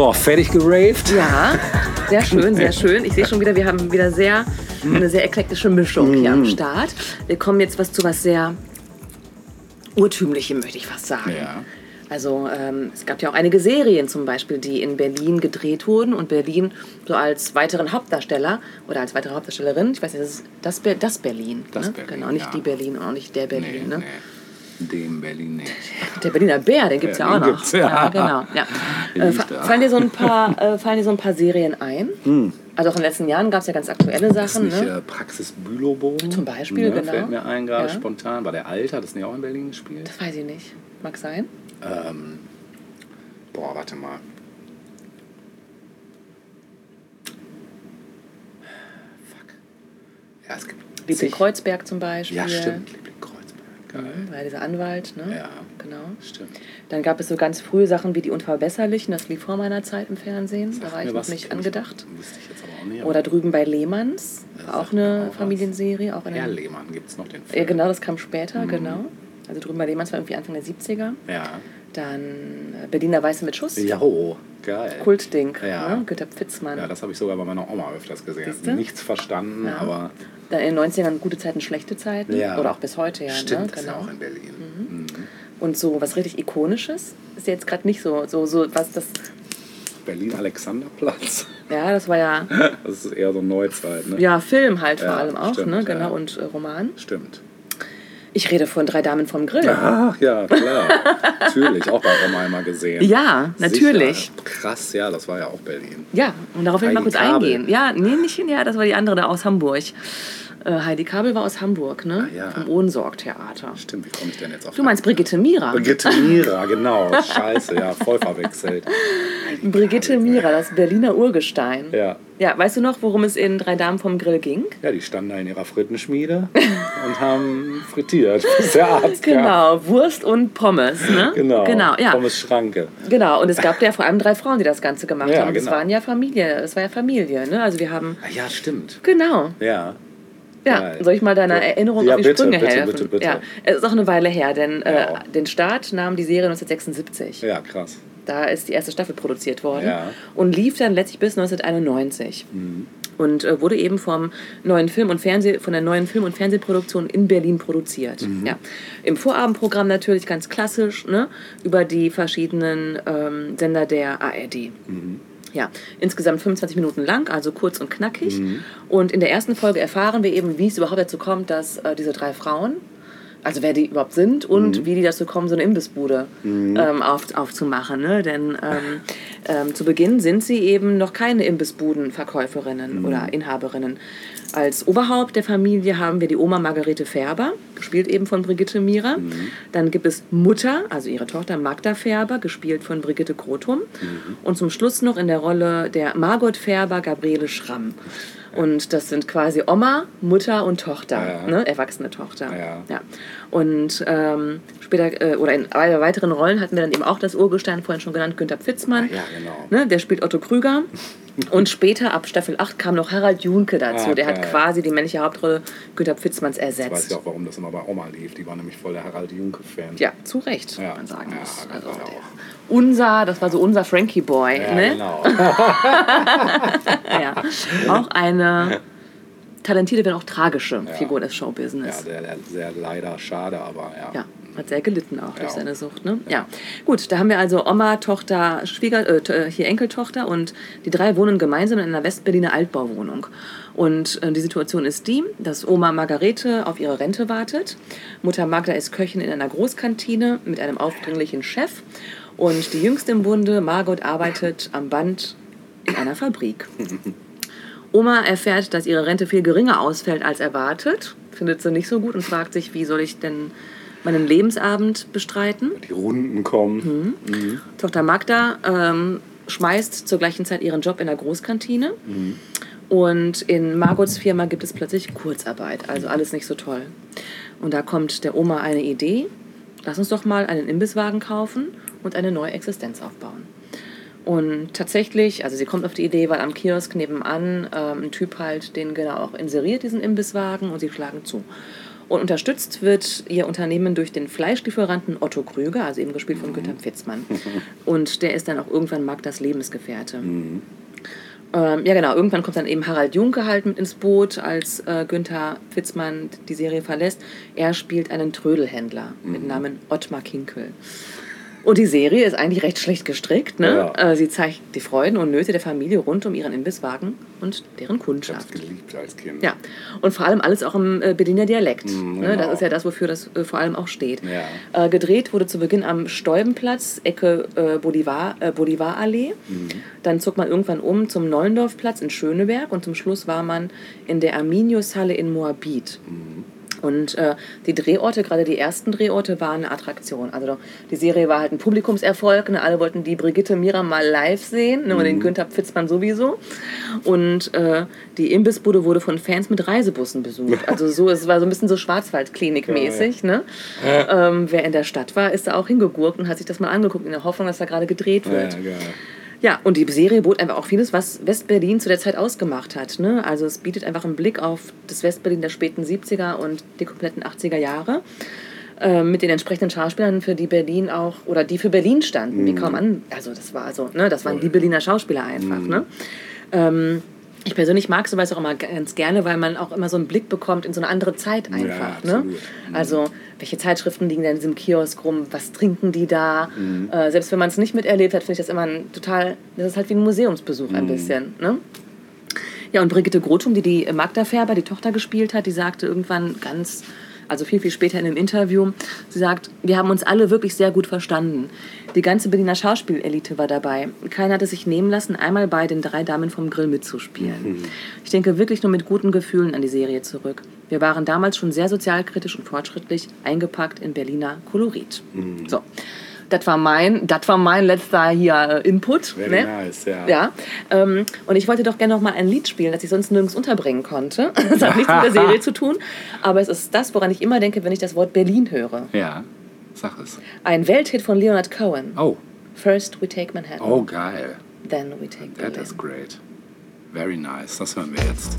So, fertig geraved.
Ja, sehr schön, sehr <laughs> schön. Ich sehe schon wieder, wir haben wieder sehr, eine sehr eklektische Mischung hier am Start. Wir kommen jetzt was zu was sehr Urtümlichem, möchte ich fast sagen.
Ja.
Also ähm, es gab ja auch einige Serien zum Beispiel, die in Berlin gedreht wurden und Berlin so als weiteren Hauptdarsteller oder als weitere Hauptdarstellerin, ich weiß nicht, das ist das, Be das Berlin.
Das
ne?
Berlin,
Genau, nicht
ja.
die Berlin und auch nicht der
Nee,
Berlin. ne?
nee. Dem Berlin nicht.
Der Berliner Bär, den gibt es ja,
Ja,
auch noch.
gibt's, ja.
genau. Ja. <laughs> Äh, fallen, dir so ein paar, äh, fallen dir so ein paar Serien ein? Also auch in den letzten Jahren gab es ja ganz aktuelle
Hm. Ist
Sachen.
nicht
Ne?
äh, Praxis Bülow
Zum Beispiel,
ne,
genau.
Fällt mir ein gerade
Ja.
spontan. War der Alter, das nicht auch in Berlin gespielt?
Das weiß ich nicht. Mag sein.
Ähm, boah, warte mal. Fuck. Ja, es gibt.
Liebling Kreuzberg zum Beispiel.
Ja, stimmt. Geil.
War ja dieser Anwalt. Ne?
Ja.
Genau.
Stimmt.
Dann gab es so ganz frühe Sachen wie die Unverbesserlichen. Das lief vor meiner Zeit im Fernsehen. da
Sag
war
mir
ich noch nicht
kenn ich-
angedacht.
Wüsste ich jetzt aber auch nicht.
Oder drüben bei Lehmanns. War auch eine
auch.
Familienserie. Auch in
Herr Lehmann gibt es noch den Film.
ja, genau, das kam später.
Mhm.
Genau. Also drüben bei Lehmanns war irgendwie Anfang der 70er.
Ja.
Dann äh, Berliner Weiße mit Schuss.
Ja, oh, geil.
Kultding.
Ja.
Ne? Günter Pfitzmann.
Ja, das habe ich sogar bei meiner Oma öfters gesehen.
Siehste?
Nichts verstanden,
Ja.
aber
Dann in den 90ern gute Zeiten, schlechte Zeiten.
Ja.
Oder auch bis heute, ja.
stimmt,
ne?
das ist ja
Genau.
auch in Berlin. Mhm.
Und so was richtig Ikonisches ist jetzt gerade nicht so, so, so was das,
Berlin-Alexanderplatz. <laughs>
ja, das war ja,
Das ist eher so Neuzeit, ne?
ja, Film halt vor allem auch,
stimmt,
ne, genau, und äh, Roman.
Stimmt.
Ich rede von Drei Damen vom Grill.
Ach ja, klar. <laughs> natürlich, auch bei Oma einmal gesehen.
Ja, natürlich.
Sicher. Krass, ja, das war ja auch Berlin.
Ja, und darauf will ich mal kurz eingehen. Ja, nee, nicht ja, das war die andere da aus Hamburg. Äh, Heidi Kabel war aus Hamburg, ne?
Ah, ja.
Vom Ohnsorg-Theater.
Stimmt, wie komme ich denn jetzt auf
Du meinst Brigitte Mira.
Brigitte Mira, genau. Scheiße, ja, voll verwechselt.
Brigitte Mira, das Berliner Urgestein.
Ja.
Ja, weißt du noch, worum es in Drei Damen vom Grill ging?
Ja, die standen da in ihrer Frittenschmiede <laughs> und haben frittiert, bis der Arzt kam.
Genau, Wurst und Pommes, ne? <laughs>
Genau,
Genau, ja.
Pommes Schranke.
Genau, und es gab ja vor allem drei Frauen, die das Ganze gemacht
Ja,
haben. Das
genau.
waren ja Familie, das war ja Familie, ne? Also wir haben,
Ah, ja, stimmt.
genau.
Ja.
Ja,
Geil.
soll ich mal deiner
Ja.
Erinnerung
Ja,
auf die
bitte,
Sprünge
bitte,
helfen?
bitte, bitte.
Ja, es ist auch eine Weile her, denn äh, den Start nahm die Serie 1976.
Ja, krass.
Da ist die erste Staffel produziert worden.
Mhm.
und lief dann letztlich bis 1991. Und äh, wurde eben vom neuen Film und Fernseh, von der neuen Film- und Fernsehproduktion in Berlin produziert.
Mhm.
Ja. Im Vorabendprogramm natürlich ganz klassisch, ne, über die verschiedenen ähm, Sender der ARD.
Mhm.
Ja, insgesamt 25 Minuten lang, also kurz und knackig.
Mhm.
Und in der ersten Folge erfahren wir eben, wie es überhaupt dazu kommt, dass äh, diese drei Frauen, also wer die überhaupt sind und
Mhm.
wie die dazu kommen, so eine Imbissbude ähm, auf, aufzumachen. Ne? Denn ähm, ähm, zu Beginn sind sie eben noch keine Imbissbudenverkäuferinnen oder Inhaberinnen. Als Oberhaupt der Familie haben wir die Oma Margarete Färber, gespielt eben von Brigitte Mira. Dann gibt es Mutter, also ihre Tochter Magda Färber, gespielt von Brigitte Krotum. Und zum Schluss noch in der Rolle der Margot Färber Gabriele Schramm. Und das sind quasi Oma, Mutter und Tochter, ne? erwachsene Tochter.
Ja.
Und ähm, später, äh, oder in weiteren Rollen hatten wir dann eben auch das Urgestein, vorhin schon genannt, Günter Pfitzmann.
Ja, genau.
Ne? Der spielt Otto Krüger. <laughs> Und später, ab Staffel 8, kam noch Harald Junke dazu.
Ah,
der hat quasi die männliche Hauptrolle Günter Pfitzmanns
Ich weiß
ersetzt.
ja auch, warum das immer bei Oma lief. Die war nämlich voll der Harald Junke-Fan.
Ja, zu Recht,
Ja.
man sagen
Ja,
muss.
ganz
Also der, unser, das war so unser Frankie Boy.
Ja,
ne?
genau. <laughs>
ja. Auch eine talentierte, wenn auch tragische
Ja.
Figur des
Ja,
Showbusiness.
sehr, sehr leider schade, aber ja.
Ja, hat sehr gelitten auch durch
Ja.
seine Sucht. Ne? Ja. Gut, da haben wir also Oma, Tochter, Schwieger, äh, äh, hier Enkeltochter und die drei wohnen gemeinsam in einer Westberliner Altbauwohnung. Und äh, die Situation ist die, dass Oma Margarete auf ihre Rente wartet. Mutter Magda ist Köchin in einer Großkantine mit einem aufdringlichen Chef. Und die jüngste im Bunde, Margot, arbeitet am Band in einer Fabrik. <laughs> Oma erfährt, dass ihre Rente viel geringer ausfällt als erwartet, findet sie nicht so gut und fragt sich, wie soll ich denn meinen Lebensabend bestreiten.
Die Runden kommen.
Tochter Magda ähm, schmeißt zur gleichen Zeit ihren Job in der Großkantine. Und in Margots Firma gibt es plötzlich Kurzarbeit, also alles nicht so toll. Und da kommt der Oma eine Idee, lass uns doch mal einen Imbisswagen kaufen und eine neue Existenz aufbauen. Und tatsächlich, also sie kommt auf die Idee, weil am Kiosk nebenan ähm, ein Typ halt den genau auch inseriert, diesen Imbisswagen, und sie schlagen zu. Und unterstützt wird ihr Unternehmen durch den Fleischlieferanten Otto Krüger, also eben gespielt von Günther Pfitzmann. <laughs> Und der ist dann auch irgendwann Magdas Lebensgefährte. Ähm, ja, genau. Irgendwann kommt dann eben Harald Junke halt mit ins Boot, als äh, Günther Pfitzmann die Serie verlässt. Er spielt einen Trödelhändler mit Namen Ottmar Kinkel. Und die Serie ist eigentlich recht schlecht gestrickt. Ne?
Ja.
Äh, sie zeigt die Freuden und Nöte der Familie rund um ihren Imbisswagen und deren
Ich
Kundschaft.
geliebt als Kind.
Ja, und vor allem alles auch im äh, Berliner Dialekt. ne? Das
genau.
ist ja das, wofür das äh, vor allem auch steht.
Ja.
Äh, gedreht wurde zu Beginn am Steubenplatz, Ecke äh, Bolivar, äh, Bolivarallee.
Mhm.
Dann zog man irgendwann um zum Neulendorfplatz in Schöneberg und zum Schluss war man in der Arminiushalle in Moabit.
Mhm.
Und äh, die Drehorte, gerade die ersten Drehorte, waren eine Attraktion. Also die Serie war halt ein Publikumserfolg. Ne? Alle wollten die Brigitte Mira mal live sehen ne? und den Günther Pfitzmann sowieso. Und äh, die Imbissbude wurde von Fans mit Reisebussen besucht. Also so, es war so ein bisschen so Schwarzwaldklinik-mäßig. Ne? Ähm, wer in der Stadt war, ist da auch hingegurkt und hat sich das mal angeguckt, in der Hoffnung, dass da gerade gedreht
Ja,
wird. Ja, und die Serie bot einfach auch vieles, was Westberlin zu der Zeit ausgemacht hat. Ne? Also es bietet einfach einen Blick auf das Westberlin der späten 70er und die kompletten 80er Jahre. äh, Mit den entsprechenden Schauspielern, für die Berlin auch, oder die für Berlin standen, wie kaum an. Also das war also, ne, das waren die Berliner Schauspieler einfach. Ne? Ähm, ich persönlich mag sowas auch immer ganz gerne, weil man auch immer so einen Blick bekommt in so eine andere Zeit einfach. ne?
absolut.
Also, welche Zeitschriften liegen da in diesem Kiosk rum? Was trinken die da? Äh, selbst wenn man es nicht miterlebt hat, finde ich das immer ein total. Das ist halt wie ein Museumsbesuch ein bisschen. Ne? Ja, und Brigitte Grothum, die die Magda Färber, die Tochter gespielt hat, die sagte irgendwann ganz, also viel, viel später in einem Interview, sie sagt, wir haben uns alle wirklich sehr gut verstanden. Die ganze Berliner Schauspielelite war dabei. Keiner hatte sich nehmen lassen, einmal bei den drei Damen vom Grill mitzuspielen. Ich denke wirklich nur mit guten Gefühlen an die Serie zurück. Wir waren damals schon sehr sozialkritisch und fortschrittlich eingepackt in Berliner Kolorit. So. Das war mein, das war mein letzter hier äh, Input.
Very
ne?
nice, ja.
Ja, ähm, und ich wollte doch gerne noch mal ein Lied spielen, das ich sonst nirgends unterbringen konnte. <laughs> Das hat nichts mit der Serie zu tun, aber es ist das, woran ich immer denke, wenn ich das Wort Berlin höre.
Ja, sag es.
Ein Welthit von Leonard Cohen.
Oh,
First we take Manhattan,
oh geil.
then we take
That
Berlin.
is great. Very nice. Das hören wir jetzt.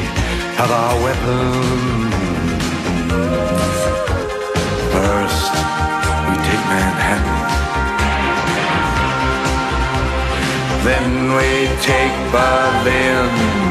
of our weapons. First, we take Manhattan. Then we take Berlin.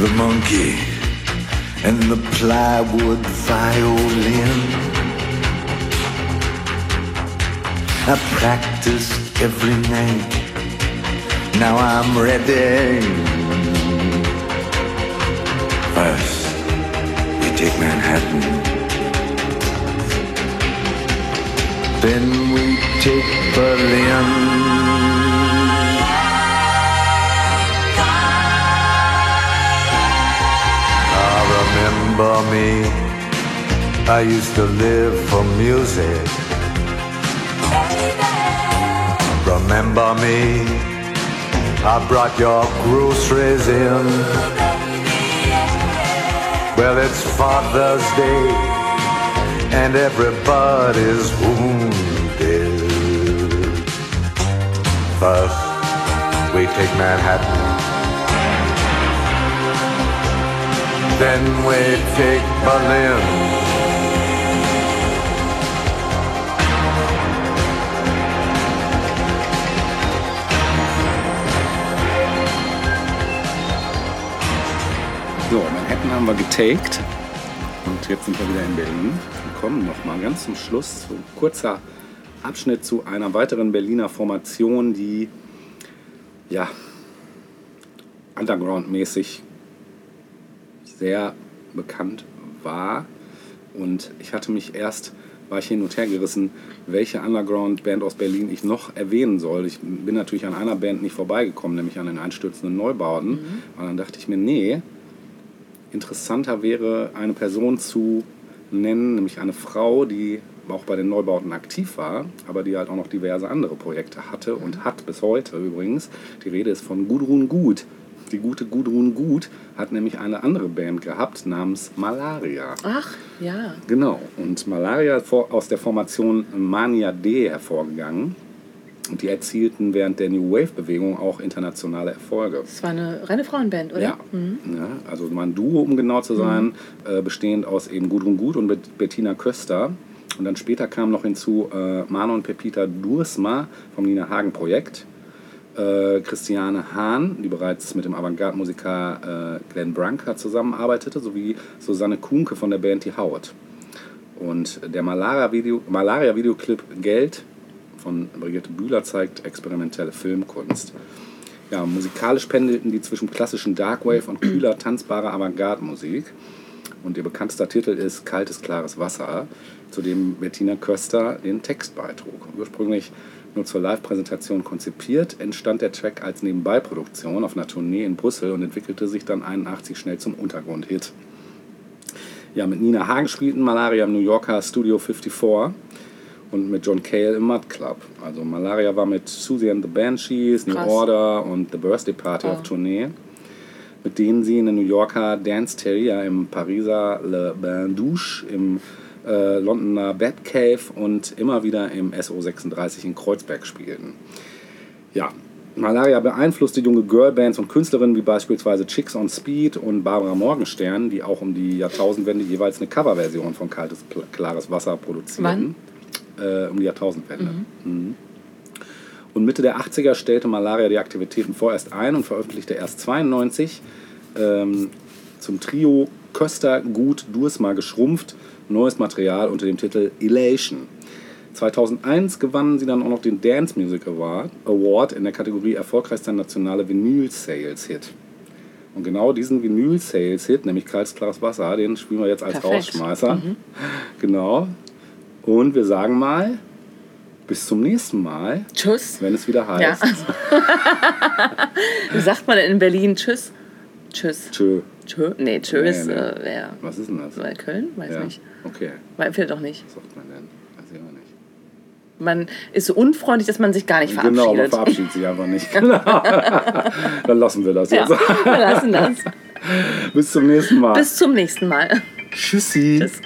The monkey and the plywood violin. I practiced every night. Now I'm ready. First, we take Manhattan. Then we take Berlin. Remember me. I used to live for music. Remember me. I brought your groceries in. Well, it's Father's Day and everybody's wounded. First, we take Manhattan. Then we take Berlin.
So, Manhattan haben wir getaked. Und jetzt sind wir wieder in Berlin. Wir kommen noch mal ganz zum Schluss. So ein kurzer Abschnitt zu einer weiteren Berliner Formation, die ja underground-mäßig sehr bekannt war. Und ich hatte mich erst, war ich hin und her gerissen, welche Underground-Band aus Berlin ich noch erwähnen soll. Ich bin natürlich an einer Band nicht vorbeigekommen, nämlich an den einstürzenden Neubauten. Und dann dachte ich mir, nee, interessanter wäre, eine Person zu nennen, nämlich eine Frau, die auch bei den Neubauten aktiv war, aber die halt auch noch diverse andere Projekte hatte und hat bis heute übrigens. Die Rede ist von Gudrun Gut. Die gute Gudrun Gut hat nämlich eine andere Band gehabt namens Malaria.
Ach, ja.
Genau, und Malaria aus der Formation Mania D hervorgegangen. Und die erzielten während der New Wave-Bewegung auch internationale Erfolge.
Das war eine reine Frauenband, oder?
Ja. ja, also mal ein Duo, um genau zu sein, äh, bestehend aus eben Gudrun Gut und Bet Bettina Köster. Und dann später kam noch hinzu äh, Mano und Pepita Dursma vom Nina Hagen Projekt. Äh, Christiane Hahn, die bereits mit dem Avantgarde-Musiker äh, Glenn Branca zusammenarbeitete, sowie Susanne Kuhnke von der Band Die Haut. Und der Malaria-Video- Malaria-Videoclip Geld von Brigitte Bühler zeigt experimentelle Filmkunst. Ja, musikalisch pendelten die zwischen klassischen Darkwave und kühler, tanzbarer Avantgarde-Musik. Und ihr bekanntester Titel ist Kaltes, klares Wasser, zu dem Bettina Köster den Text beitrug. Ursprünglich nur zur Live-Präsentation konzipiert, entstand der Track als Nebenbeiproduktion auf einer Tournee in Brüssel und entwickelte sich dann 81 schnell zum Untergrundhit. Ja, mit Nina Hagen spielten Malaria im New Yorker Studio 54 und mit John Cale im Mud Club. Also Malaria war mit Susie and the Banshees, New
Krass.
Order und The Birthday Party auf Tournee, mit denen sie in der New Yorker Dance Terrier im Pariser Le Bain Douche, im äh, Londoner Batcave und immer wieder im SO36 in Kreuzberg spielten. Ja, Malaria beeinflusste junge Girlbands und Künstlerinnen wie beispielsweise Chicks on Speed und Barbara Morgenstern, die auch um die Jahrtausendwende jeweils eine Coverversion von Kaltes, Klares Wasser produzierten. Äh, um die Jahrtausendwende. Mhm. Und Mitte der 80er stellte Malaria die Aktivitäten vorerst ein und veröffentlichte erst 92 ähm, zum Trio Köster Gut Dursma geschrumpft neues Material unter dem Titel Elation. 2001 gewannen sie dann auch noch den Dance Music Award, Award in der Kategorie erfolgreichster nationale Vinyl-Sales-Hit. Und genau diesen Vinyl-Sales-Hit, nämlich Kaltes Klares Wasser, den spielen wir jetzt als
Perfekt.
Rausschmeißer. Genau. Und wir sagen mal, bis zum nächsten Mal,
Tschüss.
wenn es wieder
Ja.
heißt. <laughs>
Wie sagt man denn in Berlin Tschüss? Tschüss.
Tschö.
Tschö? Nee, Tschüss.
Nee, nee.
Äh, ja.
Was ist denn das?
Köln? Weiß
ja.
nicht.
Okay,
Weil, vielleicht auch nicht.
was sagt man denn? Weiß ich auch nicht.
Man ist so unfreundlich, dass man sich gar nicht
Genau, man
verabschiedet.
verabschiedet sich einfach nicht. <laughs> Genau. Dann lassen wir das
ja,
jetzt.
wir lassen das.
Bis zum nächsten Mal.
Bis zum nächsten Mal.
Tschüssi.
Tschüss.